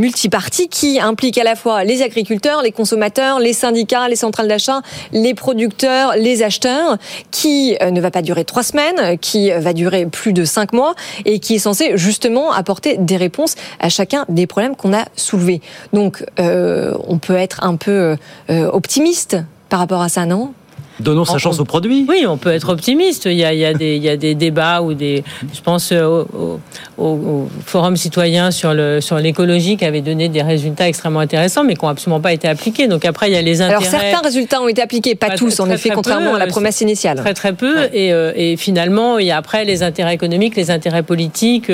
qui implique à la fois les agriculteurs, les consommateurs, les syndicats, les centrales d'achat, les producteurs, les acheteurs qui euh, ne va pas durer trois semaines, qui va durer plus de cinq mois et qui est censé justement apporter des réponses à chacun des problèmes qu'on a soulevés. Donc, euh, on peut être un peu euh, optimiste par rapport à ça, non? Donnons sa chance au produit. Oui, on peut être optimiste. Il y a, il y a, des, il y a des débats ou des. Je pense euh, au, au, au forum citoyen sur l'écologie qui avait donné des résultats extrêmement intéressants, mais qui n'ont absolument pas été appliqués. Donc après, il y a les intérêts. Alors, certains résultats ont été appliqués, pas, Pas tous, en très, effet, très contrairement peu, à la euh, promesse initiale. Très très peu et, euh, et finalement il y a après les intérêts économiques, les intérêts politiques,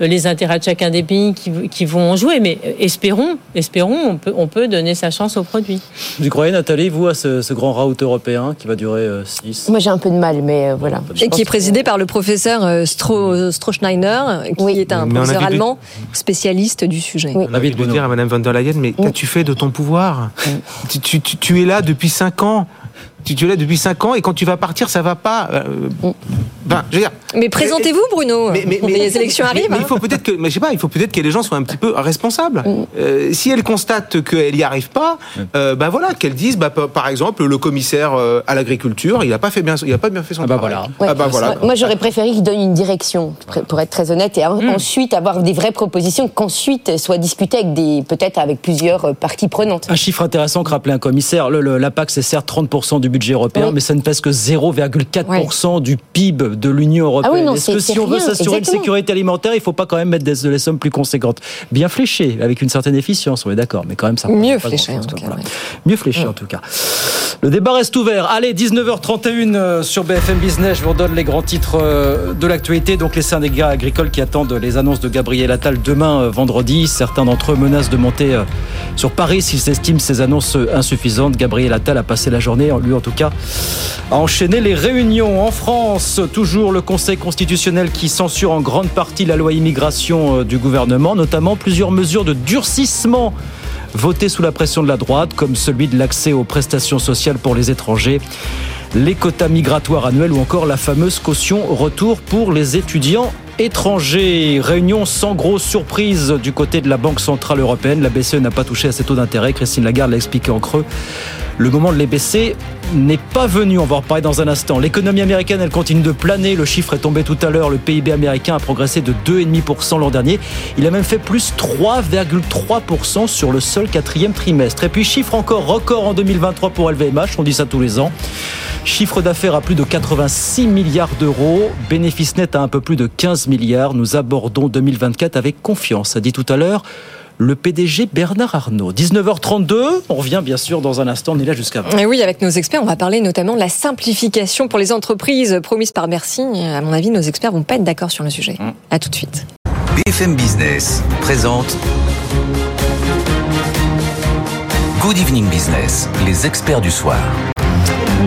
les intérêts de chacun des pays qui, qui vont en jouer. Mais espérons, espérons, on peut on peut donner sa chance au produit. Vous croyez, Nathalie, vous, à ce, ce grand route européen? Qui va durer 6 Moi, j'ai un peu de mal, mais euh, voilà. Et qui est présidé par le professeur euh, Stro, Strohschneider, qui est un Mais professeur de- allemand spécialiste du sujet. On avait de dire à Madame von der Leyen, mais qu'as-tu fait de ton pouvoir? Tu- tu es là depuis 5 ans. Tu, là depuis 5 ans et quand tu vas partir, ça va pas. euh, ben, je veux dire, Mais présentez-vous, Bruno. mais- mais- les élections mais- arrivent. mais hein. il faut peut-être que, mais je sais pas, il faut peut-être que les gens soient un petit peu responsables. Mm. Euh, si elle constate qu'elle n'y arrive pas, euh, ben voilà, qu'elle dise, bah, par exemple, le commissaire à l'agriculture, il a pas fait bien, il a pas bien fait son travail. Ouais. Ah bah voilà. Moi, j'aurais préféré qu'il donne une direction, pour être très honnête, et en- ensuite avoir des vraies propositions, qu'ensuite soit discuté avec des, peut-être avec plusieurs parties prenantes. Un chiffre intéressant que rappelait un commissaire, le, le- la PAC c'est certes 30% du budget européen, Oui. mais ça ne pèse que 0,4% du PIB de l'Union européenne. Ah oui, non, Est-ce que si on veut s'assurer une sécurité alimentaire, il ne faut pas quand même mettre des, des sommes plus conséquentes Bien fléchées, avec une certaine efficience, on est d'accord, mais quand même ça Mieux fléché, en tout cas, voilà. Mieux fléché en tout cas. Le débat reste ouvert. Allez, 19h31 euh, sur BFM Business. Je vous redonne les grands titres euh, de l'actualité. Donc, les syndicats agricoles qui attendent les annonces de Gabriel Attal demain, euh, vendredi. Certains d'entre eux menacent de monter sur Paris s'ils estiment ces annonces insuffisantes. Gabriel Attal a passé la journée, lui en tout cas, à enchaîner les réunions. En France, toujours le Conseil constitutionnel qui censure en grande partie la loi immigration euh, du gouvernement, notamment plusieurs mesures de durcissement voté sous la pression de la droite, comme celui de l'accès aux prestations sociales pour les étrangers, les quotas migratoires annuels ou encore la fameuse caution retour pour les étudiants étrangers. Réunion sans grosse surprise du côté de la Banque Centrale Européenne. La BCE n'a pas touché à ses taux d'intérêt. Christine Lagarde l'a expliqué en creux. Le moment de les baisser n'est pas venu. On va en reparler dans un instant. L'économie américaine, elle continue de planer. Le chiffre est tombé tout à l'heure. Le PIB américain a progressé de 2,5% l'an dernier. Il a même fait plus 3,3% sur le seul quatrième trimestre. Et puis, chiffre encore record en 2023 pour LVMH. On dit ça tous les ans. Chiffre d'affaires à plus de 86 milliards d'euros. Bénéfice net à un peu plus de 15 milliards. Nous abordons 2024 avec confiance, a dit tout à l'heure le PDG Bernard Arnault. 19h32, on revient bien sûr dans un instant, on est là jusqu'à 20. Et oui, avec nos experts, on va parler notamment de la simplification pour les entreprises promise par Bercy. À mon avis, nos experts vont pas être d'accord sur le sujet. À tout de suite. BFM Business présente Good Evening Business, les experts du soir.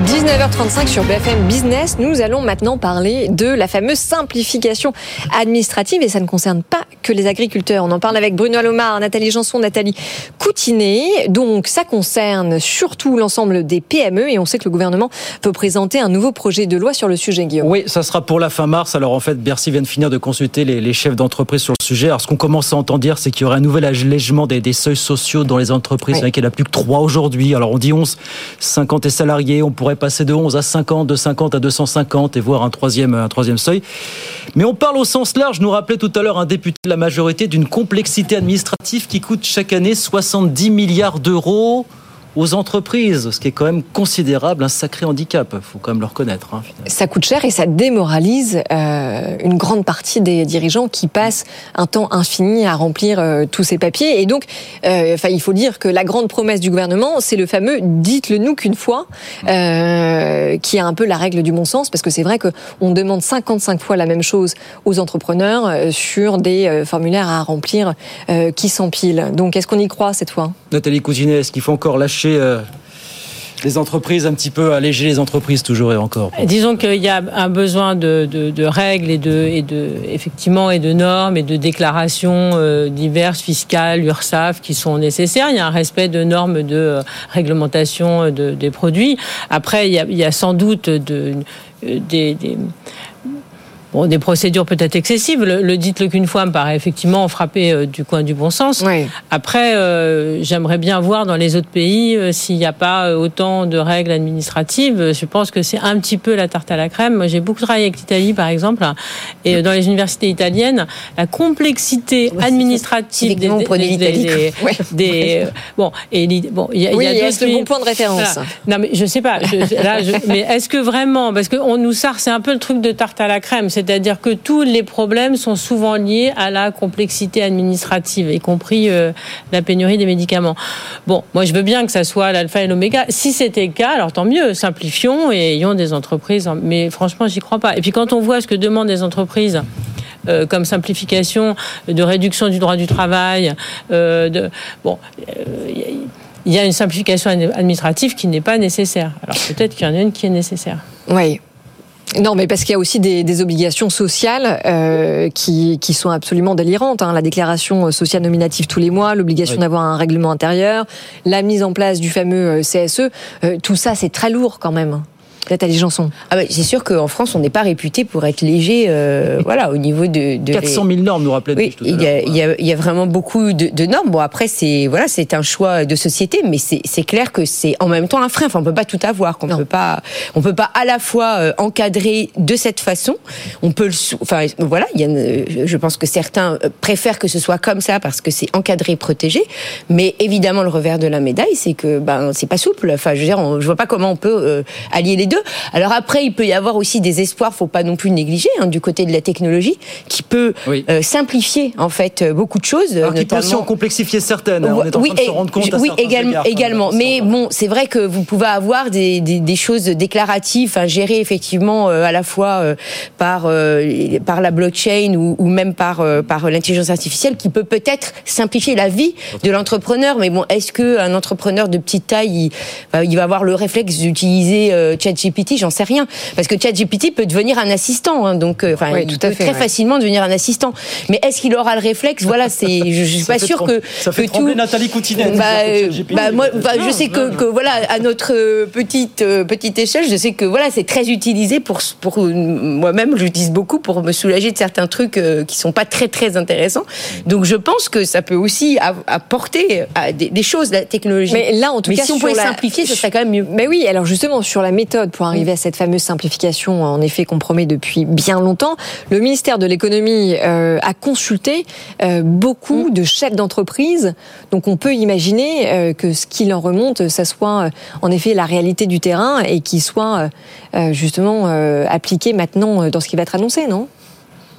19h35 sur BFM Business, nous allons maintenant parler de la fameuse simplification administrative et ça ne concerne pas que les agriculteurs. On en parle avec Bruno Alomar, Nathalie Janson, Nathalie Coutinet. Donc ça concerne surtout l'ensemble des PME et on sait que le gouvernement peut présenter un nouveau projet de loi sur le sujet, Guillaume. Oui, ça sera pour la fin mars. Alors en fait, Bercy vient de finir de consulter les, les chefs d'entreprise sur le sujet. Alors ce qu'on commence à entendre dire, c'est qu'il y aurait un nouvel allègement des, des seuils sociaux dans les entreprises. Oui. Il n'y en a plus que trois aujourd'hui. Alors on dit 11, 50 et salariés. On pourrait passer de 11 à 50, de 50 à 250 et voir un troisième, un troisième seuil. Mais on parle au sens large. Nous rappelait tout à l'heure un député de la majorité d'une complexité administrative qui coûte chaque année 70 milliards d'euros aux entreprises, ce qui est quand même considérable, un sacré handicap, il faut quand même le reconnaître. Hein, ça coûte cher et ça démoralise euh, une grande partie des dirigeants qui passent un temps infini à remplir euh, tous ces papiers. Et donc, euh, enfin, il faut dire que la grande promesse du gouvernement, c'est le fameux dites-le nous qu'une fois, euh, qui est un peu la règle du bon sens, parce que c'est vrai qu'on demande 55 fois la même chose aux entrepreneurs euh, sur des euh, formulaires à remplir qui s'empilent. Donc, est-ce qu'on y croit cette fois? Nathalie Cousinet, est-ce qu'il faut encore lâcher euh, les entreprises un petit peu, alléger les entreprises toujours et encore. Disons qu'il y a un besoin de, règles et de, effectivement, et de normes et de déclarations euh, diverses, fiscales, URSAF, qui sont nécessaires. Il y a un respect de normes de euh, réglementation de, des produits. Après, il y a, sans doute de, des Bon, des procédures peut-être excessives. Le, le dites-le qu'une fois me paraît effectivement frapper euh, du coin du bon sens. Oui. Après, euh, j'aimerais bien voir dans les autres pays euh, s'il n'y a pas autant de règles administratives. Je pense que c'est un petit peu la tarte à la crème. Moi, j'ai beaucoup travaillé avec l'Italie, par exemple, et dans les universités italiennes, la complexité administrative des, (laughs) des- bon et bon il y a, Oui, y a est-ce d'autres le bon point de référence Voilà. Non, mais je sais pas. Je- là, je- mais est-ce que vraiment, parce qu'on nous sert, c'est un peu le truc de tarte à la crème, c'est-à-dire que tous les problèmes sont souvent liés à la complexité administrative, y compris euh, la pénurie des médicaments. Bon, moi, je veux bien que ça soit l'alpha et l'oméga. Si c'était le cas, alors tant mieux, simplifions et ayons des entreprises. en- Mais franchement, j'y crois pas. Et puis quand on voit ce que demandent les entreprises. euh, comme simplification, de réduction du droit du travail, euh, bon, il y a une simplification administrative qui n'est pas nécessaire. Alors peut-être qu'il y en a une qui est nécessaire. Oui. Non, mais parce qu'il y a aussi des, des obligations sociales euh, qui, qui sont absolument délirantes. hein. La déclaration sociale nominative tous les mois, l'obligation Oui. d'avoir un règlement intérieur, la mise en place du fameux euh, CSE, euh, tout ça c'est très lourd quand même. Nathalie Janson. Ah bah, c'est sûr qu'en France, on n'est pas réputé pour être léger, euh, (laughs) voilà, au niveau de, de 400 000 normes, nous rappelait Oui, il y, a, il, y a, il y a vraiment beaucoup de, de normes. Bon, après, c'est voilà, c'est un choix de société, mais c'est c'est clair que c'est en même temps un frein. Enfin, on peut pas tout avoir. qu'on peut pas, on peut pas à la fois euh, encadrer de cette façon. On peut le, enfin, voilà, il y a, une- je pense que certains euh, préfèrent que ce soit comme ça parce que c'est encadré, protégé. Mais évidemment, le revers de la médaille, c'est que ben c'est pas souple. Enfin, je veux dire, on- je vois pas comment on peut euh, allier les deux. Alors après, il peut y avoir aussi des espoirs. Faut pas non plus négliger hein, du côté de la technologie qui peut Oui. euh, simplifier en fait euh, beaucoup de choses. Alors qu'il peut aussi en notamment- complexifier certaines. hein. On est en oui, train de se rendre compte à oui également, égards, également. enfin, Mais bon, c'est vrai que vous pouvez avoir des, des, des choses déclaratives, gérées effectivement euh, à la fois euh, par euh, par la blockchain ou, ou même par euh, par l'intelligence artificielle, qui peut peut-être simplifier la vie de l'entrepreneur. Mais bon, est-ce que un entrepreneur de petite taille, il, va- il va avoir le réflexe d'utiliser euh, ChatGPT J'en sais rien, parce que ChatGPT peut devenir un assistant. hein, donc, euh, enfin, Oui, il tout à fait, très ouais. facilement devenir un assistant. Mais est-ce qu'il aura le réflexe? Voilà, c'est. (laughs) Je, suis Ça pas trem- que ça fait que trembler Nathalie Coutinet. Bah, euh, bah, moi, bah, je sais que, que voilà, à notre euh, petite euh, petite échelle, je sais que voilà, c'est très utilisé pour pour moi-même, je l'utilise beaucoup pour me soulager de certains trucs euh, qui sont pas très très intéressants. Donc, je pense que ça peut aussi apporter à des, des choses la technologie. Mais là, en tout Mais cas, si on pouvait la- simplifier, ce serait quand même mieux. Mais oui, alors justement, sur la méthode pour arriver à cette fameuse simplification, en effet, qu'on promet depuis bien longtemps, le ministère de l'économie euh, a consulté euh, beaucoup de chefs d'entreprise. Donc, on peut imaginer euh, que ce qu'il en remonte, ça soit euh, en effet la réalité du terrain et qui soit euh, euh, justement euh, appliqué maintenant euh, dans ce qui va être annoncé, non?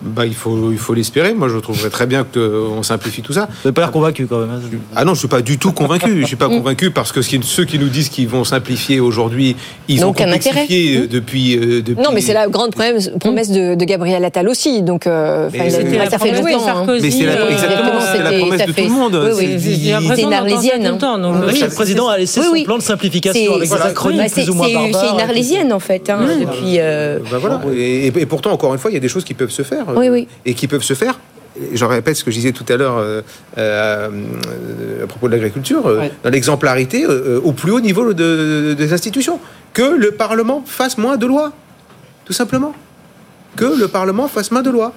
Bah, il faut il faut l'espérer. Moi, je trouverais très bien qu'on simplifie tout ça. Vous n'avez pas l'air convaincu quand même. hein. Ah non, je suis pas du tout convaincu. Je suis pas (laughs) convaincu parce que ceux qui nous disent qu'ils vont simplifier aujourd'hui, ils N'ont ont aucun complexifié intérêt. euh, depuis, euh, depuis. Non, mais c'est la grande promesse, promesse de, de Gabriel Attal aussi. Donc, euh, Mais c'était la promesse de longtemps. hein. Sarkozy, Mais c'est la- euh, exactement, c'était la promesse ça de fait- tout le monde. Oui, oui, C'est une arlésienne. tout le temps, donc, C'est vrai que oui, le président a laissé son plan de simplification C'est- avec des voilà. acronymes plus ou moins c'est- une arlésienne en fait, hein, euh, Bah et pourtant, encore une fois, il y a des choses qui peuvent se faire. Euh, Oui, oui. Et qui peuvent se faire. Je répète ce que je disais tout à l'heure euh, euh, à propos de l'agriculture, euh, Ouais. dans l'exemplarité euh, au plus haut niveau de- des institutions. Que le Parlement fasse moins de lois. Tout simplement. Que le Parlement fasse moins de lois.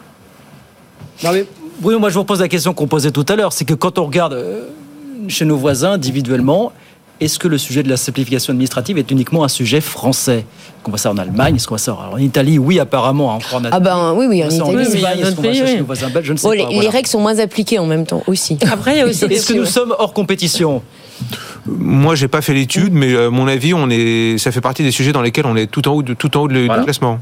Non, mais, Bruno, moi je vous repose la question qu'on posait tout à l'heure, c'est que quand on regarde euh, chez nos voisins individuellement, est-ce que le sujet de la simplification administrative est uniquement un sujet français? Est-ce qu'on voit ça en Allemagne? Est-ce qu'on voit ça en Italie? Oui, apparemment. Hein, en ah ben oui, oui, en Italie. En Espagne, est-ce qu'on va chercher nos voisins belges? Je ne sais oh, pas. Les, voilà. les règles sont moins appliquées en même temps aussi. (laughs) Après, il y a aussi. Est-ce que nous sommes hors compétition? Moi, j'ai pas fait l'étude, mais à mon avis, on est, ça fait partie des sujets dans lesquels on est tout en haut, de, tout en haut de, voilà. classement.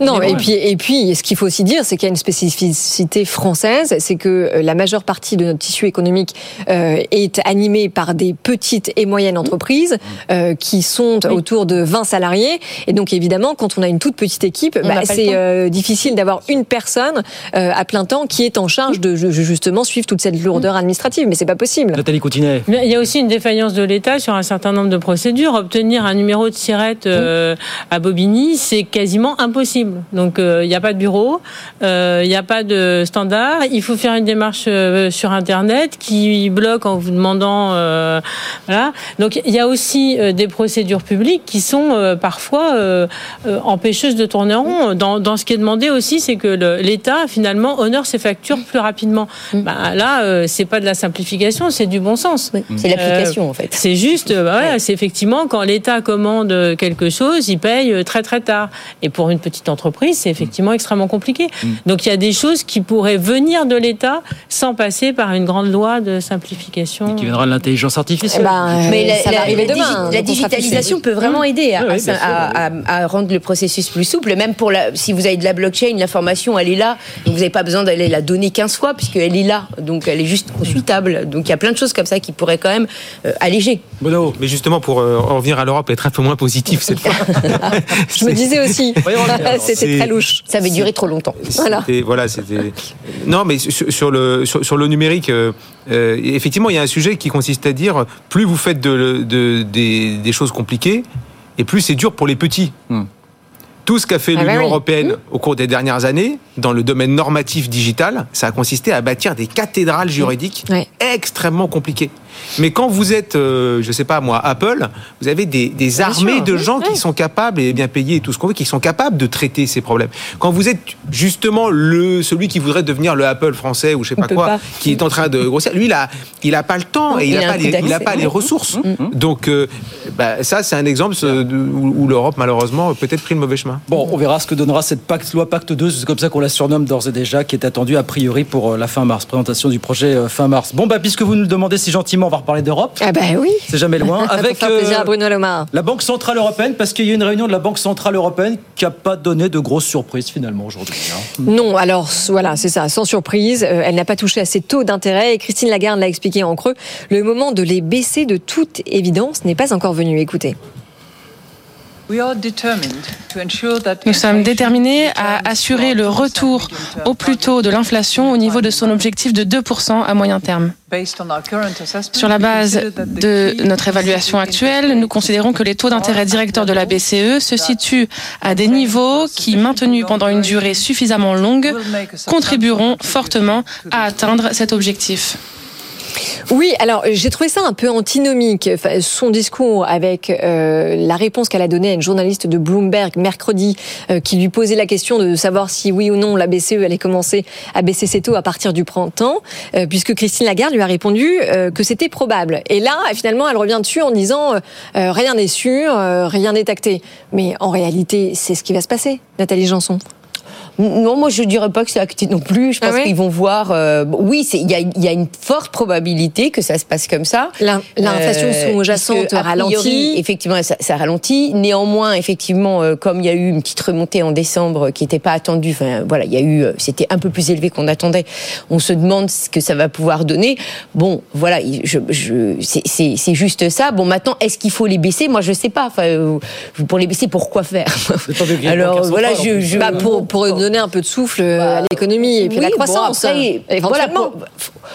Non, et puis, et puis, ce qu'il faut aussi dire, c'est qu'il y a une spécificité française, c'est que la majeure partie de notre tissu économique euh, est animée par des petites et moyennes entreprises euh, qui sont oui. autour de 20 salariés. Et donc, évidemment, quand on a une toute petite équipe, bah, c'est euh, difficile d'avoir une personne à plein temps qui est en charge de justement suivre toute cette lourdeur administrative. Mais c'est pas possible. Nathalie Coutinet. Il y a aussi une défaillance de l'État sur un certain nombre de procédures. Obtenir un numéro de sirette à Bobigny, c'est quasiment impossible. Donc il euh, n'y a pas de bureau, il euh, n'y a pas de standard. Il faut faire une démarche euh, sur Internet qui bloque en vous demandant. Voilà. Donc il y a aussi des procédures publiques qui sont parfois empêcheuses de tourner en rond. Dans, dans, ce qui est demandé aussi, c'est que l'État finalement honore ses factures plus rapidement. Mm. Bah, là, c'est pas de la simplification, c'est du bon sens. Oui. C'est l'application en fait. C'est juste, bah, ouais, c'est effectivement quand l'État commande quelque chose, il paye très très tard. Et pour une petite entreprise, c'est effectivement mmh. extrêmement compliqué. Mmh. Donc il y a des choses qui pourraient venir de l'État sans passer par une grande loi de simplification. Et qui viendra de l'intelligence artificielle. Eh ben, Mais la, ça la, va arriver la, demain, la digitalisation peut vraiment Mmh. aider à, Oui, oui, à, à, à, rendre le processus plus souple. Même pour la, si vous avez de la blockchain, l'information elle est là, donc vous n'avez pas besoin d'aller la donner 15 fois puisqu'elle est là, donc elle est juste consultable. Donc il y a plein de choses comme ça qui pourraient quand même euh, alléger. Bono. Mais justement pour euh, en revenir à l'Europe, être un peu moins positif cette fois. (laughs) Je me disais aussi. C'était très louche. Ça avait duré trop longtemps. Voilà. Non, mais sur, sur le sur, sur, le numérique, euh, euh, effectivement, il y a un sujet qui consiste à dire plus vous faites de, de, des, des, choses compliquées, et plus c'est dur pour les petits. Hmm. Tout ce qu'a fait Ah l'Union bah oui. européenne Mmh. au cours des dernières années, dans le domaine normatif digital, ça a consisté à bâtir des cathédrales juridiques Ouais. extrêmement compliquées. Mais quand vous êtes, euh, je sais pas moi, Apple, vous avez des, armées sûr, de oui, gens qui sont capables et bien payés et tout ce qu'on veut, qui sont capables de traiter ces problèmes. Quand vous êtes justement le celui qui voudrait devenir le Apple français ou je sais pas quoi, pas. qui est en train de grossir, lui il a, il a pas le temps et il, Il a a pas les, il a pas les Mmh. ressources. Donc euh, bah, ça c'est un exemple où, où l'Europe malheureusement a peut-être pris le mauvais chemin. Bon, on verra ce que donnera cette pacte, loi Pacte 2, c'est comme ça qu'on la surnomme d'ores et déjà, qui est attendue a priori pour euh, la fin mars. Présentation du projet euh, fin mars. Bon, bah, puisque vous nous le demandez si gentiment, va reparler d'Europe. Ah ben oui. C'est jamais loin. (laughs) Avec faire plaisir euh, à Bruno Le Maire. la Banque Centrale Européenne, parce qu'il y a eu une réunion de la Banque Centrale Européenne qui n'a pas donné de grosses surprises finalement aujourd'hui. hein. Non, alors voilà, c'est ça, sans surprise, euh, elle n'a pas touché à ses taux d'intérêt et Christine Lagarde l'a expliqué en creux. Le moment de les baisser de toute évidence n'est pas encore venu. Écoutez. Nous sommes déterminés à assurer le retour au plus tôt de l'inflation au niveau de son objectif de 2% à moyen terme. Sur la base de notre évaluation actuelle, nous considérons que les taux d'intérêt directeurs de la BCE se situent à des niveaux qui, maintenus pendant une durée suffisamment longue, contribueront fortement à atteindre cet objectif. Oui, alors j'ai trouvé ça un peu antinomique. Son discours avec euh, la réponse qu'elle a donnée à une journaliste de Bloomberg mercredi euh, qui lui posait la question de savoir si oui ou non la BCE allait commencer à baisser ses taux à partir du printemps, euh, puisque Christine Lagarde lui a répondu euh, que c'était probable. Et là, finalement, elle revient dessus en disant euh, euh, rien n'est sûr, euh, rien n'est acté. Mais en réalité, c'est ce qui va se passer, Nathalie Janson. Non, moi je dirais pas que c'est acté non plus. Je pense Ah ouais qu'ils vont voir. euh, oui, il y a, il y a une forte probabilité que ça se passe comme ça. L'in- L'inflation Euh, sous-jacente ralentit. Effectivement, ça, ça ralentit. Néanmoins, effectivement, euh, comme il y a eu une petite remontée en décembre euh, qui n'était pas attendue, enfin voilà, il y a eu, c'était un peu plus élevé qu'on attendait. On se demande ce que ça va pouvoir donner. Bon, voilà, il- je, je, c'est- juste ça. Bon, maintenant, est-ce qu'il faut les baisser? Moi, je sais pas. Enfin, pour les baisser, pourquoi faire? Alors voilà, je, je Bah, pour, pour donner un peu de souffle à l'économie et puis oui, la bon, croissance. après, éventuellement. Voilà,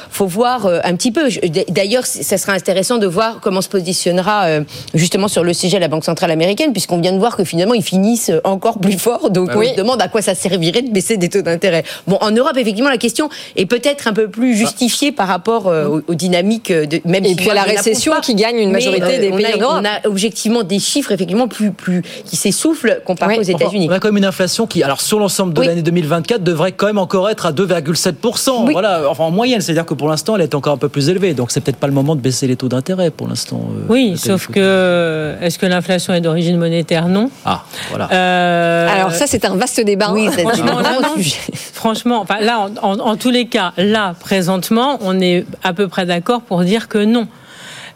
faut, faut voir euh, un petit peu. D'ailleurs, ça sera intéressant de voir comment se positionnera euh, justement sur le sujet la Banque centrale américaine, puisqu'on vient de voir que finalement ils finissent encore plus fort. Donc Bah on oui. se demande à quoi ça servirait de baisser des taux d'intérêt. Bon, en Europe, effectivement, la question est peut-être un peu plus justifiée par rapport euh, aux, aux dynamiques de même Et si puis à la récession pas. qui gagne une majorité des on pays a- en Europe. On a objectivement des chiffres effectivement plus plus qui s'essoufflent comparé aux Enfin, États-Unis. on a quand même une inflation qui, alors sur l'ensemble de Oui. l'année 2024, devrait quand même encore être à 2,7%. Oui. Voilà, enfin en moyenne, c'est-à-dire que pour l'instant, elle est encore un peu plus élevée. Donc, c'est peut-être pas le moment de baisser les taux d'intérêt pour l'instant. Euh, oui, sauf que est-ce que l'inflation est d'origine monétaire? Non. Ah, voilà. Euh, Alors ça, c'est un vaste débat. Oui, franchement, là, franchement, enfin, là, en tous les cas, là, présentement, on est à peu près d'accord pour dire que non.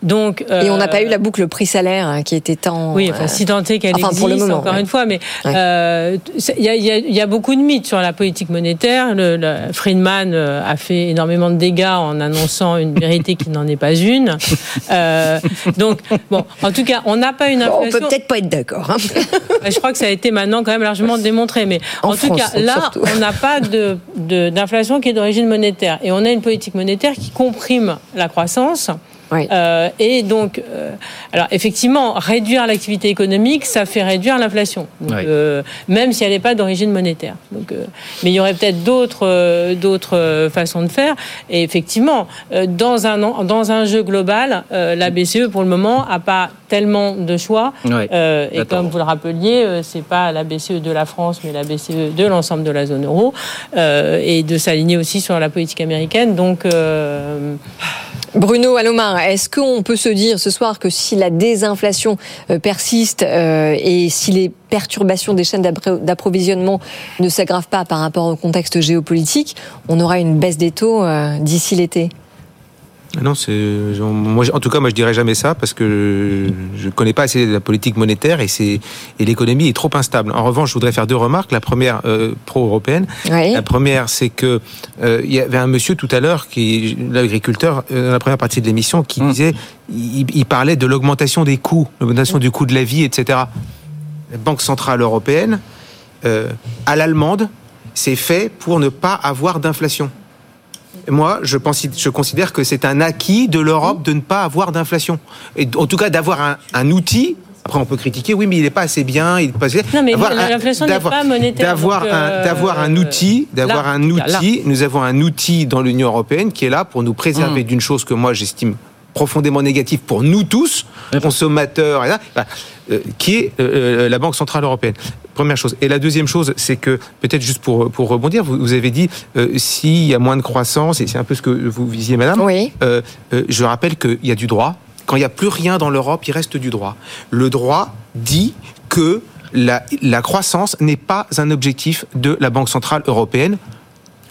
Donc, et on n'a pas eu la boucle prix-salaire hein, qui était tant. Oui, enfin, si tant est qu'elle existe, pour le moment, encore une fois, mais il euh, y, a, y, a, beaucoup de mythes sur la politique monétaire. Le, Friedman euh, a fait énormément de dégâts en annonçant une vérité qui n'en est pas une. Euh, donc, bon, en tout cas, on n'a pas une inflation. on peut peut-être pas être d'accord. Hein. Je crois que ça a été maintenant quand même largement démontré, mais en, tout cas, là, on n'a pas de, d'inflation qui est d'origine monétaire, et on a une politique monétaire qui comprime la croissance. Euh, et donc, euh, alors effectivement, réduire l'activité économique, ça fait réduire l'inflation, euh, même si elle n'est pas d'origine monétaire. Donc, mais il y aurait peut-être d'autres d'autres façons de faire. Et effectivement, dans un dans un jeu global, la BCE pour le moment a pas tellement de choix. et comme vous le rappeliez, c'est pas la BCE de la France, mais la BCE de l'ensemble de la zone euro, et de s'aligner aussi sur la politique américaine. Donc Bruno Alomar, est-ce qu'on peut se dire ce soir que si la désinflation euh, persiste euh, et si les perturbations des chaînes d'approvisionnement ne s'aggravent pas par rapport au contexte géopolitique, on aura une baisse des taux euh, d'ici l'été? Non, c'est moi en tout cas moi je dirais jamais ça parce que je, ne connais pas assez la politique monétaire et c'est et l'économie est trop instable. En revanche, je voudrais faire deux remarques. La première euh, pro-européenne. La première, c'est que euh, il y avait un monsieur tout à l'heure qui l'agriculteur euh, dans la première partie de l'émission qui hum. disait il, parlait de l'augmentation des coûts, l'augmentation du coût de la vie, etc. La Banque centrale européenne à l'allemande, c'est fait pour ne pas avoir d'inflation moi, je, pense, je considère que c'est un acquis de l'Europe de ne pas avoir d'inflation. Et en tout cas, d'avoir un, outil après, on peut critiquer, oui, mais il n'est pas assez bien. Il pas assez... Non, mais l'inflation n'est pas monétaire. D'avoir un, euh, d'avoir un outil, d'avoir un outil. Nous avons un outil dans l'Union européenne qui est là pour nous préserver mm. d'une chose que moi j'estime profondément négative pour nous tous, consommateurs, et là, bah, qui est euh, la Banque centrale européenne. Première chose. Et la deuxième chose, c'est que, peut-être juste pour, pour rebondir, vous, vous avez dit, euh, s'il y a moins de croissance, et c'est un peu ce que vous visiez, madame, oui. euh, euh, je rappelle qu'il y a du droit. Quand il n'y a plus rien dans l'Europe, il reste du droit. Le droit dit que la, la croissance n'est pas un objectif de la Banque Centrale Européenne.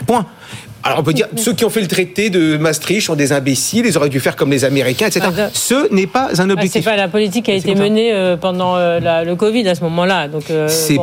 Point. Alors on peut dire, ceux qui ont fait le traité de Maastricht sont des imbéciles, ils auraient dû faire comme les Américains, etc. Ah, ce n'est pas un ah, objectif. c'est pas la politique qui a été menée euh, pendant euh, le Covid à ce moment-là. Donc euh, c'est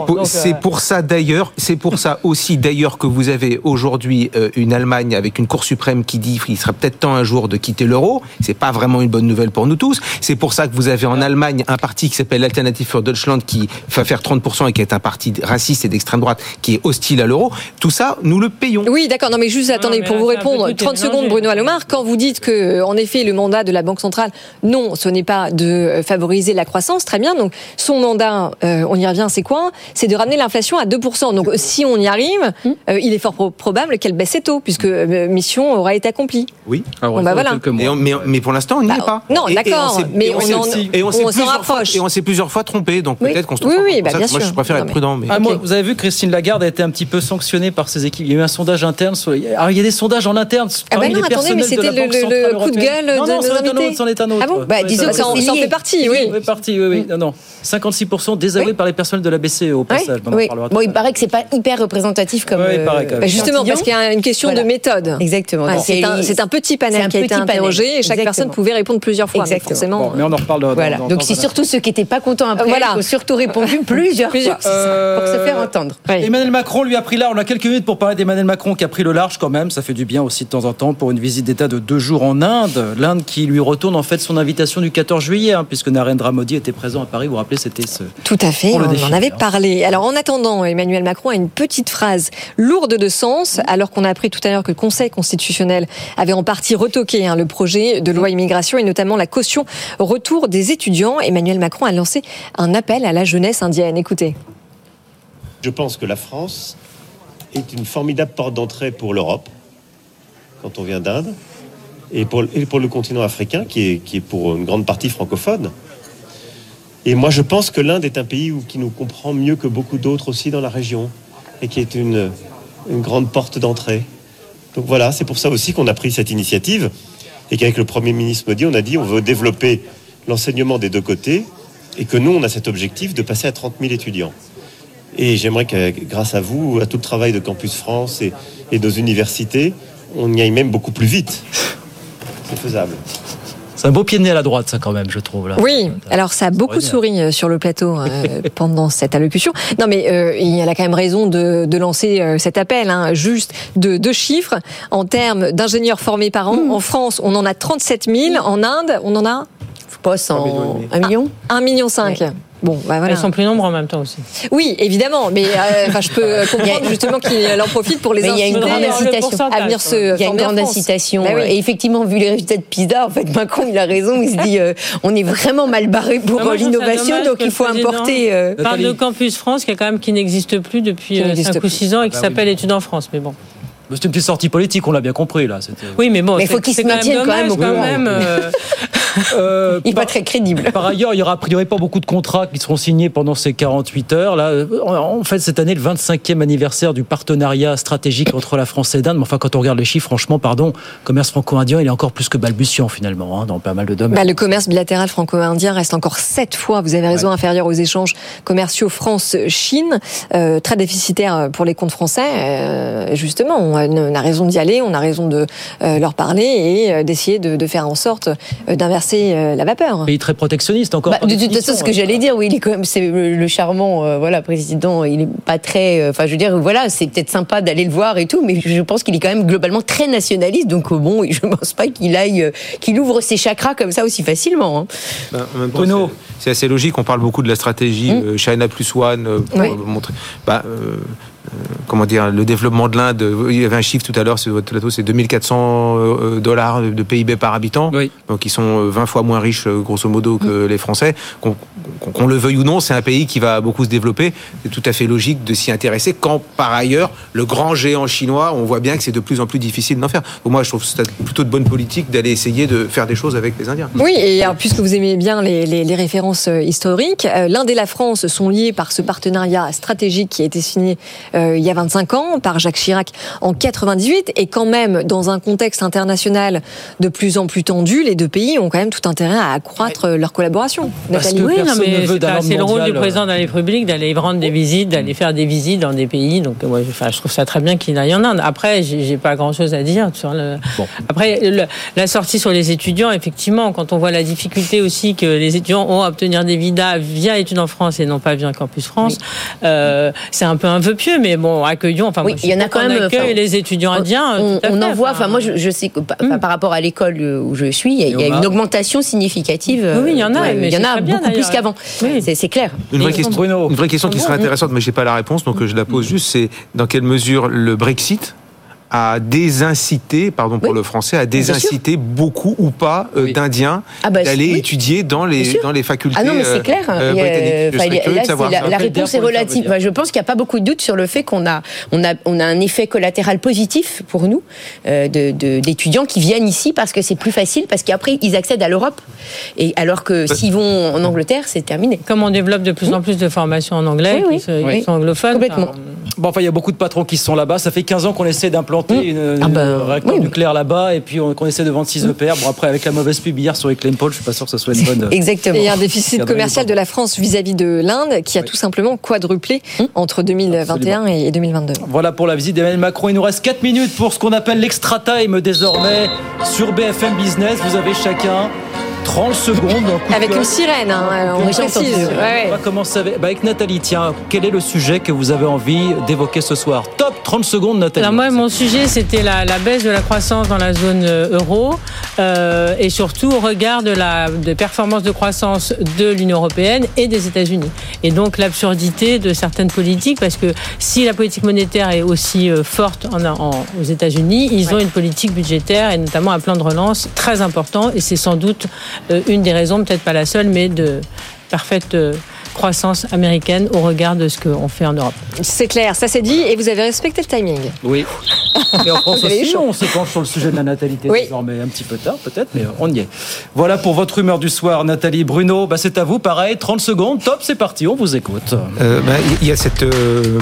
pour, ça d'ailleurs, c'est pour ça (laughs) aussi d'ailleurs que vous avez aujourd'hui une Allemagne avec une Cour suprême qui dit qu'il sera peut-être temps un jour de quitter l'euro. C'est pas vraiment une bonne nouvelle pour nous tous. C'est pour ça que vous avez en Allemagne un parti qui s'appelle l'Alternative für Deutschland qui va faire 30% et qui est un parti raciste et d'extrême droite qui est hostile à l'euro. Tout ça, nous le payons. Oui, d'accord. Non, mais juste attendez, pour vous répondre, 30 secondes, Bruno Alomar, quand vous dites que, en effet, le mandat de la Banque centrale, non, ce n'est pas de favoriser la croissance, très bien. Donc, son mandat, euh, on y revient, c'est quoi? C'est de ramener l'inflation à 2%. Donc, si on y arrive, hum. euh, il est fort probable qu'elle baisse ses taux, puisque euh, mission aura été accomplie. Oui. Ah bah voilà. mais, mais, pour l'instant, on n'y est bah, pas. Non, d'accord. Mais on, s'en rapproche. et on s'est plusieurs fois trompé, donc peut-être qu'on se Oui, oui, bah, bien sûr. Moi, je préfère être prudent. Mais... Ah, vous avez vu, Christine Lagarde a été un petit peu sanctionnée par ses équipes. Il y a eu un sondage interne. Alors, il y a des sondages en interne ah bah non, attendez, mais c'était le, le, coup de gueule non, de non, nos invités. c'en est un autre. Ah bon bah, Disons que ça en fait partie, oui. fait partie, oui, oui. Non, non. 56% désavoués par les personnels de la BCE au passage. Oui. Bon, il paraît que c'est pas hyper représentatif comme. Oui, il paraît euh, Justement, parce qu'il y a une question de méthode. Exactement. C'est un petit panel qui a été interrogé et chaque personne pouvait répondre plusieurs fois. Forcément. Mais on en reparle. Voilà. Donc c'est surtout ceux qui n'étaient pas contents après. Voilà. Il faut surtout répondre plusieurs (laughs) fois pour se faire entendre. Emmanuel Macron lui a pris là. On a quelques minutes pour parler d'Emmanuel Macron qui a pris le large quand même. Ça fait du bien aussi de temps en temps pour une visite d'État de deux jours en Inde. L'Inde qui lui retourne en fait son invitation du 14 juillet, hein, puisque Narendra Modi était présent à Paris. Vous vous rappelez, c'était ce. Tout à fait, on en avait parlé. Alors en attendant, Emmanuel Macron a une petite phrase lourde de sens, alors qu'on a appris tout à l'heure que le Conseil constitutionnel avait en partie retoqué hein, le projet de loi immigration et notamment la caution retour des étudiants. Emmanuel Macron a lancé un appel à la jeunesse indienne. Écoutez. Je pense que la France est une formidable porte d'entrée pour l'Europe quand on vient d'Inde, et pour, le continent africain, qui est, pour une grande partie francophone. Et moi, je pense que l'Inde est un pays qui nous comprend mieux que beaucoup d'autres aussi dans la région, et qui est une, une grande porte d'entrée. Donc voilà, c'est pour ça aussi qu'on a pris cette initiative et qu'avec le Premier ministre Modi, on a dit on veut développer l'enseignement des deux côtés et que nous, on a cet objectif de passer à 30 000 étudiants. Et j'aimerais que grâce à vous, à tout le travail de Campus France et, et nos universités, on y aille même beaucoup plus vite. C'est faisable. C'est un beau pied de nez à la droite, ça, quand même, je trouve. Là. Oui, alors ça a beaucoup souri euh, sur le plateau euh, (laughs) pendant cette allocution. Non, mais euh, il a quand même raison de, de lancer euh, cet appel, hein, juste de deux chiffres. En termes d'ingénieurs formés par an, Mmh. en France, on en a 37 000. En Inde, on en a Pas 100, 1 million? 1 million 5. Bon, bah voilà. Elles sont plus nombreux en même temps aussi. Oui, évidemment, mais euh, je peux (laughs) comprendre justement qu'il en profite pour les Mais il y a une inciter grande incitation à venir se Il y a une grande France. incitation. Bah oui. Et effectivement, vu les résultats de PISA, en fait, Macron, il a raison. Il se dit, euh, on est vraiment mal barré pour Ah, moi, euh, l'innovation, donc il faut importer. euh, parle de Campus France, qui, est quand même, qui n'existe plus depuis Qui n'existe 5 ou 6 ans et qui Ah bah oui. s'appelle Études en France. Mais bon. C'est une petite sortie politique, on l'a bien compris, là. C'était- Oui, mais bon, Mais il faut c'est- qu'il c'est se maintienne quand même dommage, au quand même, euh, (laughs) Euh, Il n'est pas très crédible. Par ailleurs, il y aura a priori pas beaucoup de contrats qui seront signés pendant ces 48 heures. Là, on fait cette année le 25e anniversaire du partenariat stratégique entre la France et l'Inde. Mais enfin, quand on regarde les chiffres, franchement, pardon, le commerce franco-indien, il est encore plus que balbutiant finalement, hein, dans pas mal de domaines. Bah, le commerce bilatéral franco-indien reste encore sept fois, vous avez raison, inférieur aux échanges commerciaux France-Chine, euh, très déficitaire pour les comptes français. Euh, justement, on a, on a raison d'y aller, on a raison de euh, leur parler et euh, d'essayer de, de faire en sorte euh, d'inverser euh, la vapeur. Pays très protectionniste encore. Bah, de toute façon, ce que hein. j'allais dire, oui, il est quand même, c'est le, le charmant, euh, voilà, président. Il est pas très, euh, enfin, je veux dire, voilà, c'est peut-être sympa d'aller le voir et tout, mais je pense qu'il est quand même globalement très nationaliste. Donc euh, bon, (laughs) je pense pas qu'il aille, euh, qu'il ouvre ses chakras comme ça aussi facilement. hein. Ben, en même temps, c'est- assez logique. On parle beaucoup de la stratégie euh, China plus one euh, pour Oui. montrer. Bah, comment dire, le développement de l'Inde. euh, Il y avait un chiffre tout à l'heure sur votre plateau, c'est 2400 euh, dollars de PIB par habitant. Donc ils sont euh, 20 fois moins riches, euh, grosso modo, que les Français. Qu'on le veuille ou non, c'est un pays qui va beaucoup se développer. C'est tout à fait logique de s'y intéresser. Quand par ailleurs, le grand géant chinois, on voit bien que c'est de plus en plus difficile d'en faire. Donc moi, je trouve que c'est plutôt de bonne politique d'aller essayer de faire des choses avec les Indiens. Oui, et alors, puisque vous aimez bien les, les- les références euh, historiques, euh, l'Inde et la France sont liés par ce partenariat stratégique qui a été signé euh, il y a 25 ans par Jacques Chirac en 98, et quand même dans un contexte international de plus en plus tendu, les deux pays ont quand même tout intérêt à accroître leur collaboration. Parce Nathalie. que Oui, non, personne ne mais veut c'est le rôle du président de la République d'aller rendre des visites, d'aller faire des visites dans des pays. Donc, ouais, je, enfin, je trouve ça très bien qu'il aille en Inde. Après, j'ai pas grand-chose à dire sur le. Après, le- la sortie sur les étudiants, effectivement, quand on voit la difficulté aussi que les étudiants ont à obtenir des visas via études en France et non pas via Campus France, euh, c'est un peu un vœu pieux, mais bon, accueillons. Enfin, Oui, il y en a quand même. accueille enfin, les étudiants indiens. On, en voit. Enfin, moi, je, je sais que enfin, par rapport à l'école euh, où je suis, il y a, il y a Yoma. une augmentation significative. euh, Oui, il y en a, mais il y en a beaucoup plus qu'avant. C'est clair. Une vraie, question, une vraie question qui serait intéressante, mais j'ai pas la réponse, donc euh, je la pose juste. C'est dans quelle mesure le Brexit a désincité, pardon pour le français, a désincité beaucoup ou pas euh, d'Indiens Ah bah, d'aller oui. étudier dans les dans les facultés Ah non, mais euh, c'est clair. euh, là, de c'est savoir la, réponse est relative. Enfin, je pense qu'il n'y a pas beaucoup de doute sur le fait qu'on a, on a, on a un effet collatéral positif pour nous euh, de- de- d'étudiants qui viennent ici parce que c'est plus facile, parce qu'après ils accèdent à l'Europe. Et alors que s'ils vont en Angleterre, c'est terminé. Comme on développe de plus en plus de formations en anglais, qui, Oui. sont anglophones. Complètement. Bon, enfin, il y a beaucoup de patrons qui sont là-bas. Ça fait 15 ans qu'on essaie d'implanter une, une réacteur nucléaire là-bas et puis on- qu'on essaie de vendre 6 EPR. Bon, après, avec la mauvaise pub hier sur Eclaim Paul, je suis pas sûr que ce soit une bonne. (laughs) Et il y a un déficit commercial de la France vis-à-vis de l'Inde qui a tout simplement quadruplé entre 2021 et 2022. Voilà pour la visite d'Emmanuel Macron. Il nous reste 4 minutes pour ce qu'on appelle l'extra time désormais sur BFM Business. Vous avez chacun 30 secondes. un Avec une sirène, hein, Un coup on précise. Ouais, ouais. On va commencer avec, bah, avec Nathalie. Tiens, quel est le sujet que vous avez envie d'évoquer ce soir? Top 30 secondes, Nathalie. Alors moi, mon sujet, c'était la, la baisse de la croissance dans la zone euh, euro euh, et surtout au regard de la de performance de croissance de l'Union européenne et des États-Unis. Et donc l'absurdité de certaines politiques, parce que si la politique monétaire est aussi euh, forte en, en- aux États-Unis, ils ont une politique budgétaire et notamment un plan de relance très important. Et c'est sans doute euh, une des raisons, peut-être pas la seule, mais de parfaite euh, croissance américaine au regard de ce qu'on fait en Europe. C'est clair, ça c'est dit et vous avez respecté le timing. Oui. Mais en France aussi, on se penche sur le sujet de la natalité Oui. désormais. Un petit peu tard peut-être, mais on y est. Voilà pour votre humeur du soir, Nathalie. Bruno, bah, c'est à vous, pareil, 30 secondes, top, c'est parti, on vous écoute. Euh, ben, Il y a cette, euh,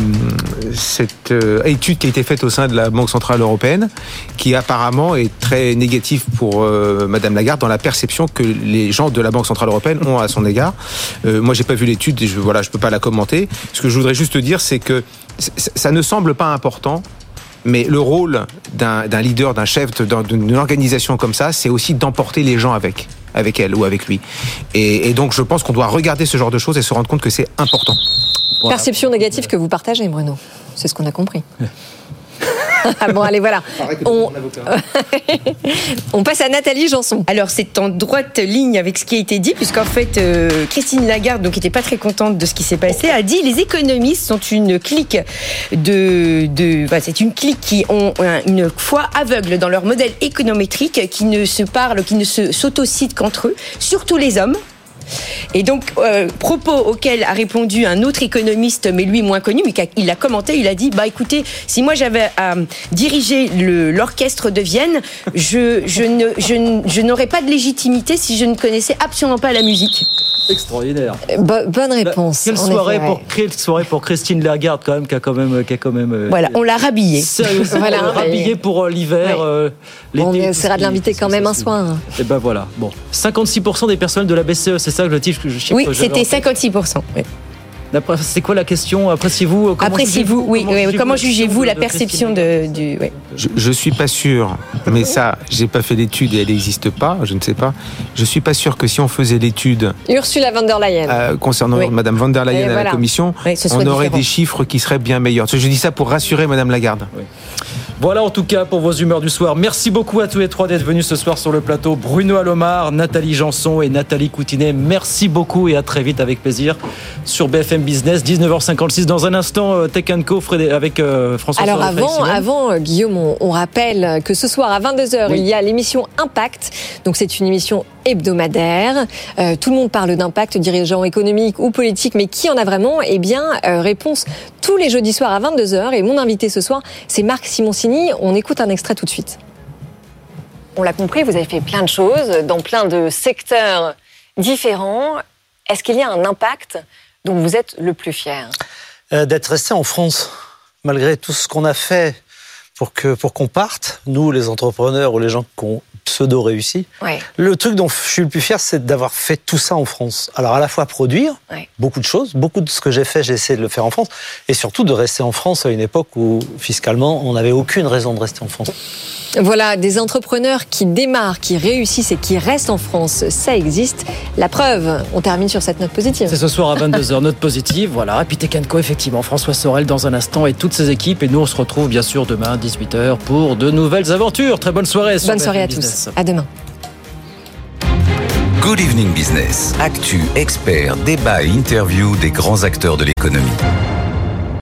cette euh, étude qui a été faite au sein de la Banque Centrale Européenne qui apparemment est très négative pour euh, Madame Lagarde dans la perception que les gens de la Banque Centrale Européenne ont à son égard. Euh, moi, j'ai pas vu l'étude et je, voilà, je peux pas la commenter. Ce que je voudrais juste dire, c'est que ça ne semble pas important mais le rôle d'un d'un leader, d'un chef, d'un- d'une organisation comme ça, c'est aussi d'emporter les gens avec, avec elle ou avec lui. Et, et donc, je pense qu'on doit regarder ce genre de choses et se rendre compte que c'est important. Perception négative que vous partagez, Bruno. C'est ce qu'on a compris. (laughs) Ah bon, allez, voilà. On, (laughs) on passe à Nathalie Janson. Alors c'est en droite ligne avec ce qui a été dit, puisqu'en fait euh, Christine Lagarde, donc qui n'était pas très contente de ce qui s'est passé, a dit les économistes sont une clique de, de enfin, c'est une clique qui ont un- une foi aveugle dans leur modèle économétrique, qui ne se parlent, qui ne se s'autocitent qu'entre eux, surtout les hommes. Et donc, euh, propos auquel a répondu un autre économiste, mais lui moins connu, mais il a commenté, il a dit, bah écoutez, si moi j'avais à diriger l'orchestre de Vienne, je n'aurais pas de légitimité si je ne connaissais absolument pas la musique. Extraordinaire. Bo- bonne réponse. Quelle soirée, pour, quelle soirée pour Christine Lagarde quand même, qui a quand même, qui a quand même. euh, Voilà, on l'a rhabillée. Sérieusement, (laughs) Voilà, euh, mais- rhabillé pour euh, l'hiver. euh, On essaiera de l'inviter quand même un soir. Et ben voilà. Bon, 56% des personnels de la BCE, c'est ça le chiffre que je Oui, c'était en tête. 56%. oui. C'est quoi la question? Appréciez-vous euh, comment Appréciez-vous, oui, oui, oui, comment jugez-vous la perception de, du. oui. Je, je suis pas sûr, mais ça, j'ai pas fait l'étude et elle n'existe pas, je ne sais pas. Je suis pas sûr que si on faisait l'étude Ursula von der Leyen. euh, concernant Oui. Madame von der Leyen Et à voilà. la Commission, on aurait différent. des chiffres qui seraient bien meilleurs. Je dis ça pour rassurer Madame Lagarde. Voilà en tout cas pour vos humeurs du soir. Merci beaucoup à tous les trois d'être venus ce soir sur le plateau. Bruno Alomar, Nathalie Janson et Nathalie Coutinet. Merci beaucoup et à très vite avec plaisir sur BFM Business. 19h56 dans un instant euh, Tech Co avec euh, François Alors avant, avant euh, Guillaume, on, on rappelle que ce soir à 22h, Oui. il y a l'émission Impact. Donc c'est une émission hebdomadaire. Euh, tout le monde parle d'impact, dirigeants économiques ou politiques, mais qui en a vraiment? Eh bien, euh, réponse tous les jeudis soirs à 22h. Et mon invité ce soir, c'est Marc Simoncini. On écoute un extrait tout de suite. On l'a compris, vous avez fait plein de choses dans plein de secteurs différents. Est-ce qu'il y a un impact dont vous êtes le plus fier? Euh, d'être resté en France, malgré tout ce qu'on a fait pour que pour qu'on parte, nous les entrepreneurs ou les gens qui ont pseudo réussi. Ouais. Le truc dont je suis le plus fier, c'est d'avoir fait tout ça en France. Alors à la fois produire Ouais. beaucoup de choses, beaucoup de ce que j'ai fait, j'ai essayé de le faire en France, et surtout de rester en France à une époque où fiscalement on n'avait aucune raison de rester en France. Voilà, des entrepreneurs qui démarrent, qui réussissent et qui restent en France, ça existe. La preuve, on termine sur cette note positive. C'est ce soir à 22h, note positive. Voilà. Et puis Tech Co, effectivement, François Sorel dans un instant et toutes ses équipes. Et nous, on se retrouve bien sûr demain à 18h pour de nouvelles aventures. Très bonne soirée. Bonne soirée à tous. Business. À demain. Good Evening Business. Actu, experts, débat et interview des grands acteurs de l'économie.